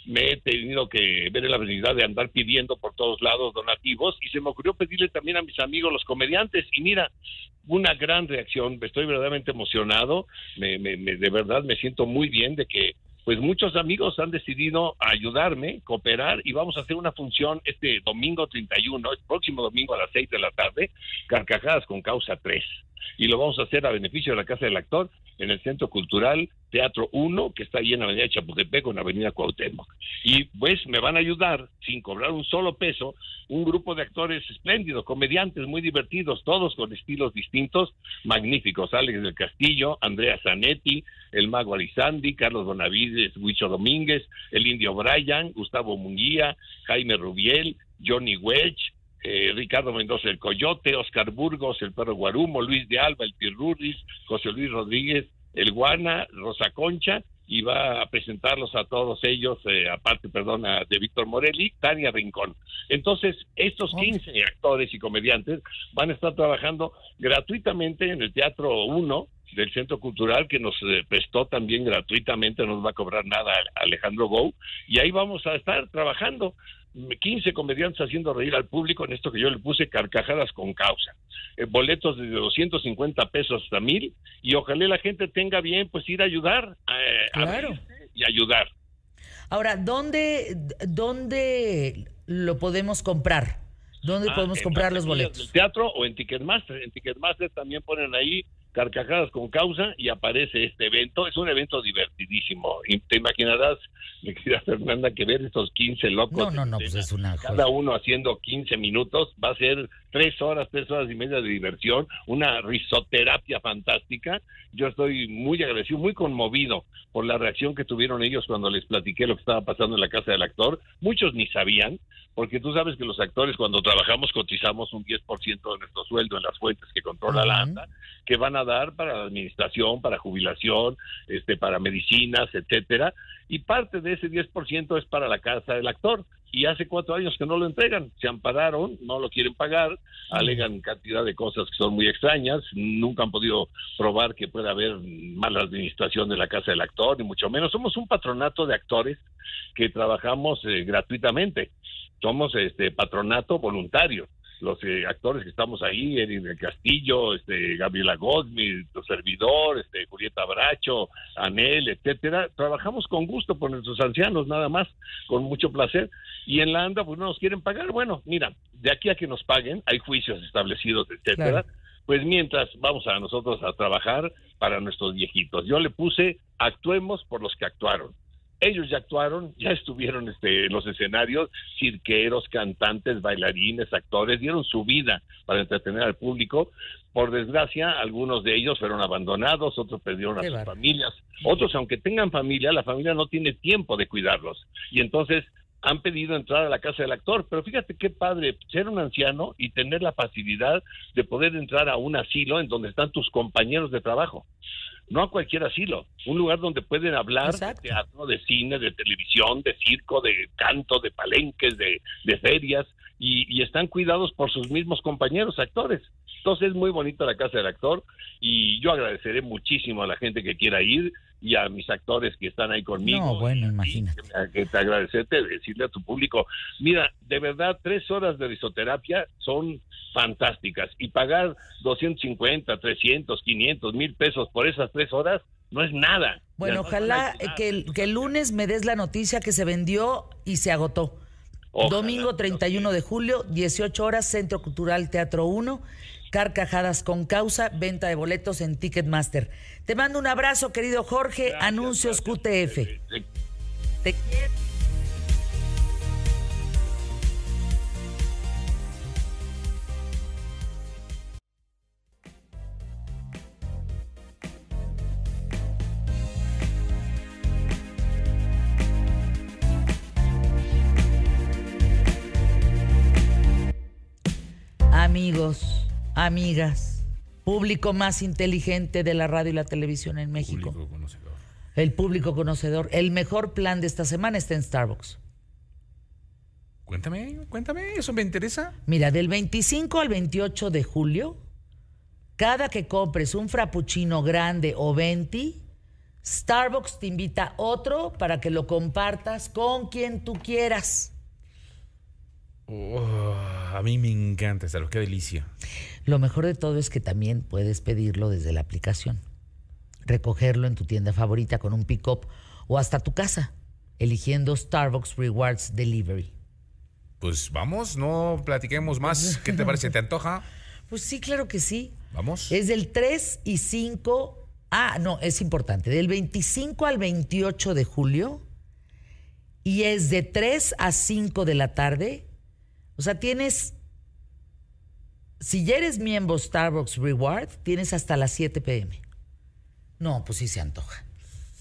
me he tenido que ver en la necesidad de andar pidiendo por todos lados donativos y se me ocurrió pedirle también a mis amigos los comediantes. Y mira, una gran reacción, estoy verdaderamente emocionado, me, me- me- de verdad me siento muy bien de que pues muchos amigos han decidido ayudarme, cooperar y vamos a hacer una función este domingo 31, el próximo domingo a las 6 de la tarde, Carcajadas con Causa 3. Y lo vamos a hacer a beneficio de la Casa del Actor en el Centro Cultural Teatro 1, que está ahí en la Avenida Chapultepec con la Avenida Cuauhtémoc. Y pues me van a ayudar, sin cobrar un solo peso, un grupo de actores espléndidos, comediantes muy divertidos, todos con estilos distintos, magníficos. Alex del Castillo, Andrea Zanetti, el Mago Arizandi, Carlos Bonavides, Huicho Domínguez, el Indio Bryan, Gustavo Munguía, Jaime Rubiel, Johnny Welch, eh, Ricardo Mendoza el Coyote, Oscar Burgos, el Perro Guarumo, Luis de Alba, el Pirurris, José Luis Rodríguez, el Guana, Rosa Concha, y va a presentarlos a todos ellos, eh, aparte, perdona, de Víctor Morelli, Tania Rincón. Entonces, estos 15 actores y comediantes van a estar trabajando gratuitamente en el Teatro 1 del Centro Cultural que nos eh, prestó también gratuitamente, no nos va a cobrar nada Alejandro Gou, y ahí vamos a estar trabajando. 15 comediantes haciendo reír al público en esto que yo le puse carcajadas con causa. Eh, boletos de 250 pesos hasta mil y ojalá la gente tenga bien pues ir a ayudar eh, a Claro. y ayudar. Ahora, ¿dónde, ¿dónde lo podemos comprar? ¿Dónde Ah, podemos en comprar los boletos? del teatro o en Ticketmaster. En Ticketmaster también ponen ahí carcajadas con causa y aparece este evento. Es un evento divertidísimo. Y te imaginarás, mi querida Fernanda, que ver estos 15 locos. No, no, no, pues escena, es una Cada uno haciendo 15 minutos va a ser tres horas, tres horas y media de diversión, una risoterapia fantástica. Yo estoy muy agradecido, muy conmovido por la reacción que tuvieron ellos cuando les platiqué lo que estaba pasando en la casa del actor. Muchos ni sabían, porque tú sabes que los actores cuando trabajamos cotizamos un 10% de nuestro sueldo en las fuentes que controla la. ANDA, que van a dar para la administración, para jubilación, este, para medicinas, etcétera, y parte de ese 10% es para la casa del actor. Y hace cuatro años que no lo entregan. Se ampararon, no lo quieren pagar, alegan cantidad de cosas que son muy extrañas, nunca han podido probar que pueda haber mala administración de la casa del actor, ni mucho menos. Somos un patronato de actores que trabajamos eh, gratuitamente. Somos este patronato voluntario los eh, actores que estamos ahí, Eric del Castillo, este, Gabriela Goldsmith, tu servidor, este, Julieta Bracho, Anel, etcétera, trabajamos con gusto por nuestros ancianos, nada más, con mucho placer. Y en la ANDA, pues no nos quieren pagar. Bueno, mira, de aquí a que nos paguen, hay juicios establecidos, etcétera. Claro. Pues mientras vamos a nosotros a trabajar para nuestros viejitos. Yo le puse, actuemos por los que actuaron ellos ya actuaron, ya estuvieron este, en los escenarios, cirqueros, cantantes, bailarines, actores, dieron su vida para entretener al público. Por desgracia, algunos de ellos fueron abandonados, otros perdieron a Qué sus familias, otros, aunque tengan familia, la familia no tiene tiempo de cuidarlos. Y entonces han pedido entrar a la casa del actor, pero fíjate qué padre ser un anciano y tener la facilidad de poder entrar a un asilo en donde están tus compañeros de trabajo no a cualquier asilo, un lugar donde pueden hablar Exacto. de teatro, de cine, de televisión, de circo, de canto, de palenques, de, de ferias, y, y están cuidados por sus mismos compañeros actores. Entonces es muy bonita la casa del actor y yo agradeceré muchísimo a la gente que quiera ir y a mis actores que están ahí conmigo. No, bueno, imagínate. que te agradecerte, decirle a tu público, mira, de verdad, tres horas de risoterapia son fantásticas y pagar 250, 300, 500, mil pesos por esas tres horas no es nada. Bueno, no ojalá que el, que el lunes me des la noticia que se vendió y se agotó. Ojalá, Domingo 31 de julio, 18 horas, Centro Cultural Teatro 1, Carcajadas con Causa, venta de boletos en Ticketmaster. Te mando un abrazo, querido Jorge, Gracias, Anuncios gracias. QTF. Eh, eh, Te quiero. Amigos, amigas, público más inteligente de la radio y la televisión en México. Público conocedor. El público conocedor. El mejor plan de esta semana está en Starbucks. Cuéntame, cuéntame, eso me interesa. Mira, del 25 al 28 de julio, cada que compres un frappuccino grande o 20, Starbucks te invita otro para que lo compartas con quien tú quieras. Oh, a mí me encanta esta, qué delicia. Lo mejor de todo es que también puedes pedirlo desde la aplicación, recogerlo en tu tienda favorita con un pick-up o hasta tu casa, eligiendo Starbucks Rewards Delivery. Pues vamos, no platiquemos más. ¿Qué te parece? ¿Te antoja? Pues sí, claro que sí. Vamos. Es del 3 y 5. Ah, no, es importante. Del 25 al 28 de julio. Y es de 3 a 5 de la tarde. O sea, tienes. Si ya eres miembro Starbucks Reward, tienes hasta las 7 pm. No, pues sí se antoja.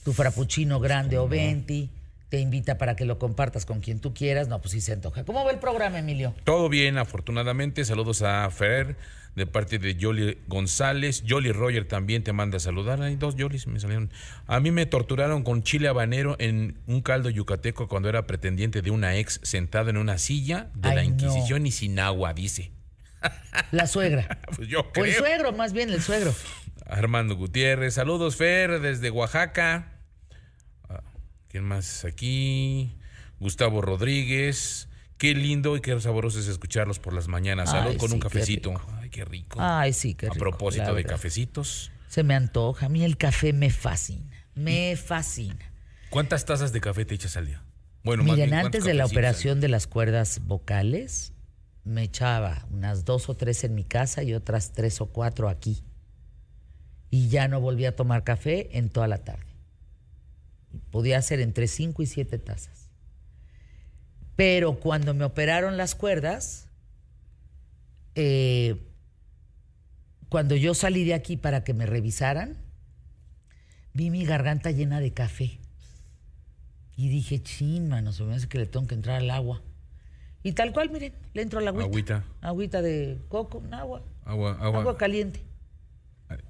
Tu frappuccino grande o 20 te invita para que lo compartas con quien tú quieras. No, pues sí se antoja. ¿Cómo va el programa, Emilio? Todo bien, afortunadamente. Saludos a Fer de parte de Jolly González. Jolly Roger también te manda a saludar. Hay dos Jollys me salieron. A mí me torturaron con chile habanero en un caldo yucateco cuando era pretendiente de una ex sentado en una silla de Ay, la no. Inquisición y sin agua, dice. La suegra. Pues yo O el creo. suegro, más bien el suegro. Armando Gutiérrez. Saludos, Fer, desde Oaxaca. Ah, ¿Quién más aquí? Gustavo Rodríguez. Qué lindo y qué sabroso es escucharlos por las mañanas. Salud Ay, con sí, un qué cafecito. rico. Ay, qué rico. Ay, sí, qué a rico, propósito la de cafecitos. Se me antoja. A mí el café me fascina. Me fascina. ¿Cuántas tazas de café te echas al día? Bueno, más Miren, bien, antes ¿cuántos de la operación de las cuerdas vocales, me echaba unas dos o tres en mi casa y otras tres o cuatro aquí. Y ya no volví a tomar café en toda la tarde. Podía hacer entre cinco y siete tazas. Pero cuando me operaron las cuerdas, eh, cuando yo salí de aquí para que me revisaran, vi mi garganta llena de café. Y dije, chin, mano, se me hace que le tengo que entrar al agua. Y tal cual, miren, le entro al agüita. Agüita. Agüita de coco, un agua. Agua, agua. Agua caliente.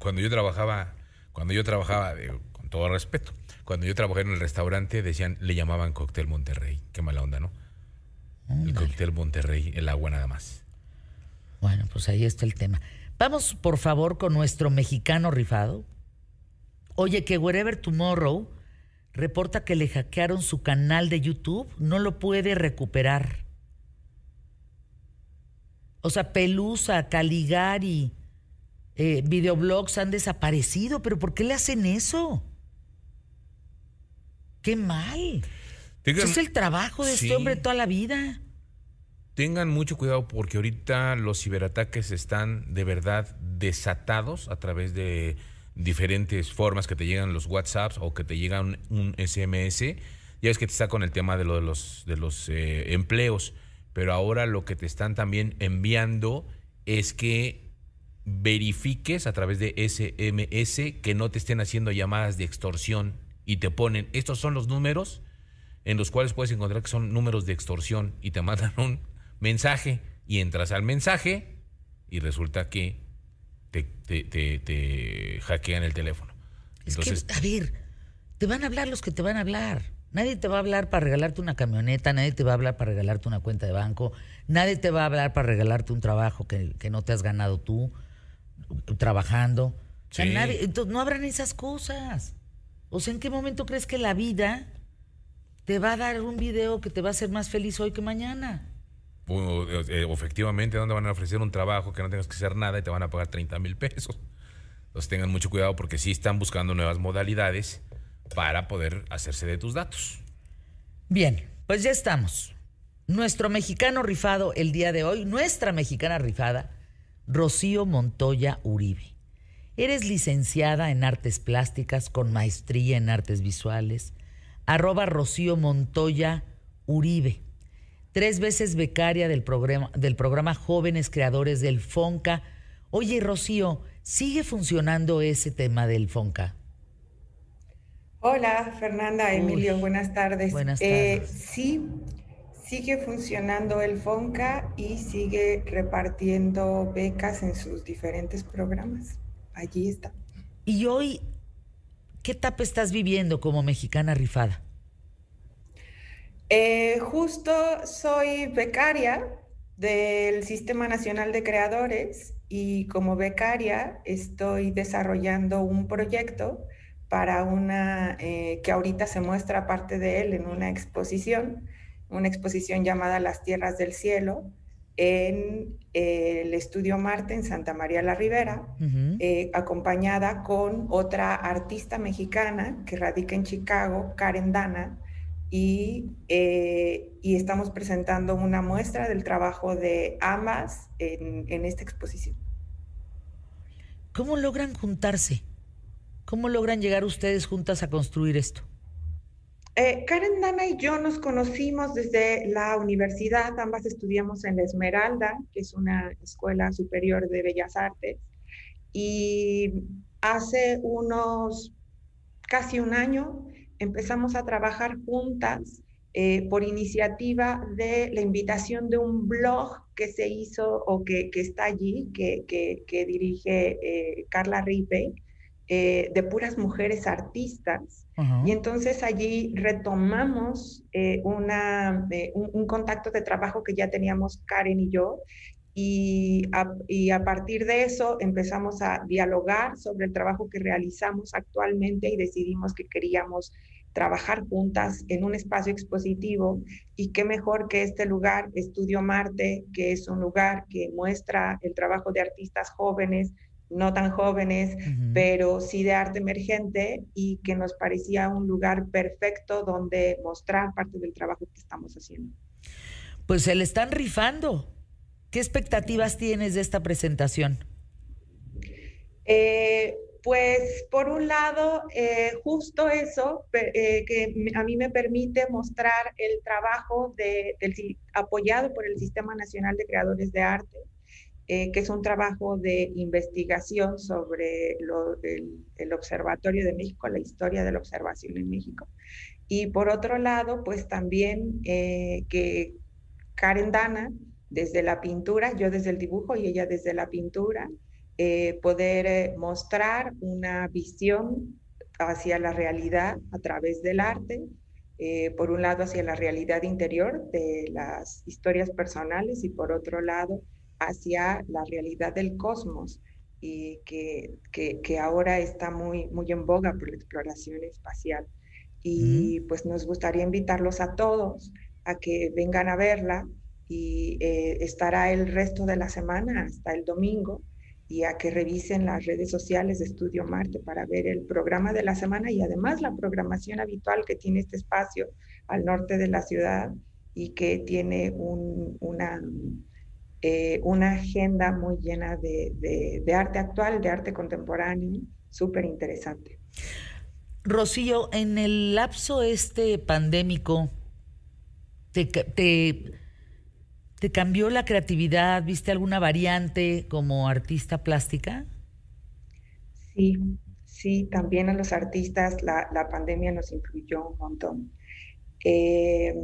Cuando yo trabajaba, cuando yo trabajaba, digo, con todo respeto, cuando yo trabajé en el restaurante, decían, le llamaban Cóctel Monterrey. Qué mala onda, ¿no? El cóctel Monterrey, el agua nada más. Bueno, pues ahí está el tema. Vamos, por favor, con nuestro mexicano rifado. Oye, que Wherever Tomorrow reporta que le hackearon su canal de YouTube, no lo puede recuperar. O sea, Pelusa, Caligari, eh, videoblogs han desaparecido, pero ¿por qué le hacen eso? Qué mal. Ese es el trabajo de este hombre toda la vida. Tengan mucho cuidado porque ahorita los ciberataques están de verdad desatados a través de diferentes formas que te llegan los WhatsApps o que te llegan un SMS. Ya es que te está con el tema de, lo de los, de los eh, empleos, pero ahora lo que te están también enviando es que verifiques a través de SMS que no te estén haciendo llamadas de extorsión y te ponen, estos son los números en los cuales puedes encontrar que son números de extorsión y te mandan un mensaje y entras al mensaje y resulta que te, te, hackean el teléfono. Entonces, a ver, te van a hablar los que te van a hablar. Nadie te va a hablar para regalarte una camioneta, nadie te va a hablar para regalarte una cuenta de banco, nadie te va a hablar para regalarte un trabajo que, no te has ganado tú trabajando. entonces, no habrán esas cosas. O sea, ¿en qué momento crees que la vida te va a dar un video que te va a hacer más feliz hoy que mañana? Eh, efectivamente, donde van a ofrecer un trabajo que no tengas que hacer nada y te van a pagar 30 mil pesos. Entonces tengan mucho cuidado porque sí están buscando nuevas modalidades para poder hacerse de tus datos. Bien, pues ya estamos. Nuestro mexicano rifado el día de hoy, nuestra mexicana rifada, Rocío Montoya Uribe. Eres licenciada en artes plásticas con maestría en artes visuales. Arroba Rocío Montoya Uribe tres veces becaria del programa, del programa Jóvenes Creadores del FONCA. Oye, Rocío, ¿sigue funcionando ese tema del FONCA? Hola, Fernanda, Emilio, buenas tardes. Buenas eh, tardes. sí, sigue funcionando el FONCA y sigue repartiendo becas en sus diferentes programas. Allí está. ¿Y hoy qué etapa estás viviendo como mexicana rifada? Eh, justo soy becaria del Sistema Nacional de Creadores y como becaria estoy desarrollando un proyecto para una eh, que ahorita se muestra parte de él en una exposición, una exposición llamada Las Tierras del Cielo en eh, el Estudio Marte en Santa María la Ribera, acompañada con otra artista mexicana que radica en Chicago, Karen Dana, eh, y, estamos presentando una muestra del trabajo de ambas en, esta exposición. ¿Cómo logran juntarse? ¿Cómo logran llegar ustedes juntas a construir esto? Eh, Karen Dana y yo nos conocimos desde la universidad, ambas estudiamos en la Esmeralda, que es una escuela superior de bellas artes, y hace unos casi un año empezamos a trabajar juntas eh, por iniciativa de la invitación de un blog que se hizo o que, está allí, que, dirige eh, Carla Ripe, eh, de puras mujeres artistas. Y entonces allí retomamos una, un, un, contacto de trabajo que ya teníamos Karen y yo. Y a, y a partir de eso empezamos a dialogar sobre el trabajo que realizamos actualmente y decidimos que queríamos trabajar juntas en un espacio expositivo y qué mejor que este lugar, Estudio Marte, que es un lugar que muestra el trabajo de artistas jóvenes, no tan jóvenes, pero sí de arte emergente y que nos parecía un lugar perfecto donde mostrar parte del trabajo que estamos haciendo. Pues se le están rifando. ¿Qué expectativas tienes de esta presentación? Eh, pues por un lado, eh, justo eso eh, que a mí me permite mostrar el trabajo de, apoyado por el Sistema Nacional de Creadores de Arte, eh, que es un trabajo de investigación sobre el, Observatorio de México, la historia de la observación en México. Y por otro lado, pues también que Karen Dana, desde la pintura, yo desde el dibujo y ella desde la pintura, eh, poder eh, mostrar una visión hacia la realidad a través del arte eh, por un lado hacia la realidad interior de las historias personales y por otro lado hacia la realidad del cosmos y que, que, ahora está muy, muy en boga por la exploración espacial. Y pues nos gustaría invitarlos a todos a que vengan a verla y eh, estará el resto de la semana hasta el domingo y a que revisen las redes sociales de Estudio Marte para ver el programa de la semana y además la programación habitual que tiene este espacio al norte de la ciudad y que tiene una, eh, una agenda muy llena de, de, arte actual, de arte contemporáneo, súper interesante. Rocío, en el lapso este pandémico, te, te ¿Te cambió la creatividad? ¿Viste alguna variante como artista plástica? Sí, sí, también a los artistas la, pandemia nos influyó un montón. Em,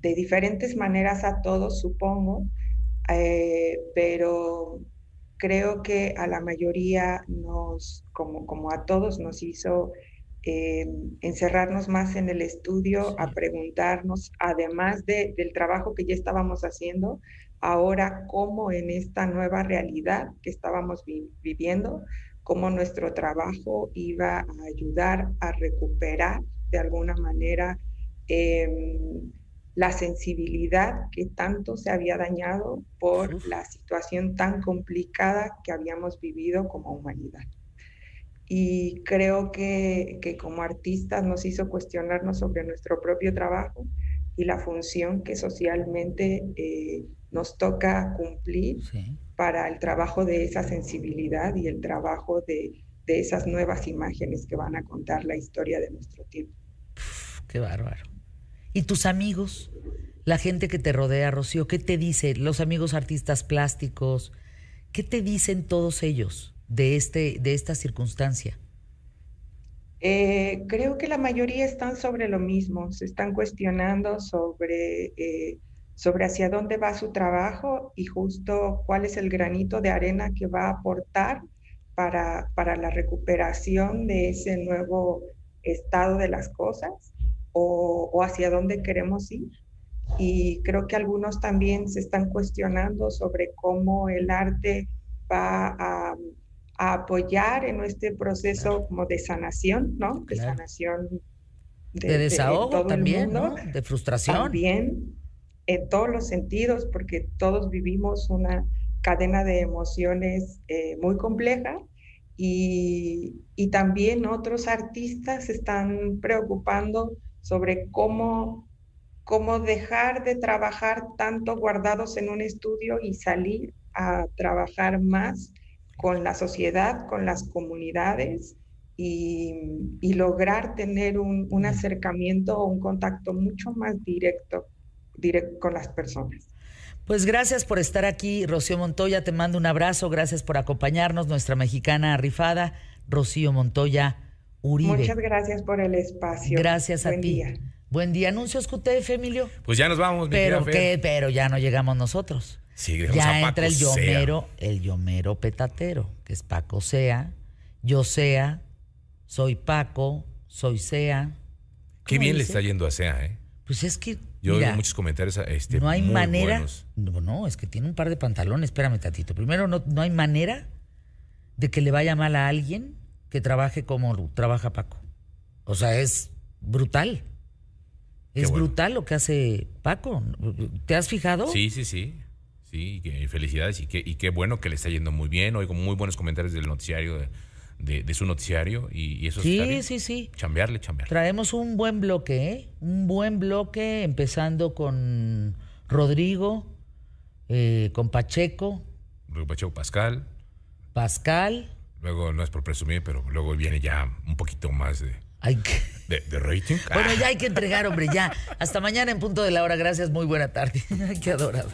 de diferentes maneras a todos, supongo, eh, pero creo que a la mayoría nos, como, como a todos, nos hizo eh, encerrarnos más en el estudio, a preguntarnos, además del trabajo que ya estábamos haciendo, ahora cómo en esta nueva realidad que estábamos viviendo, cómo nuestro trabajo iba a ayudar a recuperar de alguna manera em, la sensibilidad que tanto se había dañado por la situación tan complicada que habíamos vivido como humanidad y creo que, que, como artistas nos hizo cuestionarnos sobre nuestro propio trabajo y la función que socialmente eh, nos toca cumplir para el trabajo de esa sensibilidad y el trabajo de, de, esas nuevas imágenes que van a contar la historia de nuestro tiempo. qué bárbaro. ¿Y tus amigos? La gente que te rodea, Rocío, ¿qué te dice? Los amigos artistas plásticos, ¿qué te dicen todos ellos? de, este, de esta circunstancia? Eh, creo que la mayoría están sobre lo mismo, se están cuestionando sobre, eh, sobre hacia dónde va su trabajo y justo cuál es el granito de arena que va a aportar para, para la recuperación de ese nuevo estado de las cosas o, o hacia dónde queremos ir. Y creo que algunos también se están cuestionando sobre cómo el arte va a a apoyar en este proceso como de sanación, ¿no? De sanación. De, desahogo también, ¿no? De frustración. También, en todos los sentidos, porque todos vivimos una cadena de emociones eh, muy compleja y, y, también otros artistas están preocupando sobre cómo, cómo dejar de trabajar tanto guardados en un estudio y salir a trabajar más con la sociedad, con las comunidades y, lograr tener un, acercamiento o un contacto mucho más directo, directo con las personas. Pues gracias por estar aquí, Rocío Montoya. Te mando un abrazo. Gracias por acompañarnos, nuestra mexicana rifada, Rocío Montoya Uribe. Muchas gracias por el espacio. Gracias a ti. Día. Buen día. ¿Anuncios QTF, Emilio? Pues ya nos vamos, mi Pero qué, pero ya no llegamos nosotros ya entra el Yomero, el Yomero petatero, que es Paco Sea, yo Sea, soy Paco, soy Sea. Qué bien le está yendo a Sea, ¿eh? Pues es que. Yo oigo muchos comentarios este, No hay muy manera. buenos. No, no, es que tiene un par de pantalones. Espérame, tatito. Primero, no, no hay manera de que le vaya mal a alguien que trabaje como trabaja Paco. O sea, es brutal. es brutal lo que hace Paco. ¿Te has fijado? Sí, sí, sí. Sí, felicidades y, y qué bueno que le está yendo muy bien. Oigo muy buenos comentarios del noticiario, de, su noticiario y, eso sí, está Sí, sí, Chambearle, chambearle. Traemos un buen bloque, ¿eh? Un buen bloque empezando con Rodrigo, eh, con Pacheco. Luego Pacheco Pascal. Pascal. Luego, no es por presumir, pero luego viene ya un poquito más de... Hay que... De, rating. Bueno, ya hay que entregar, hombre, ya. Hasta mañana en punto de la hora. Gracias, muy buena tarde. Qué adorado.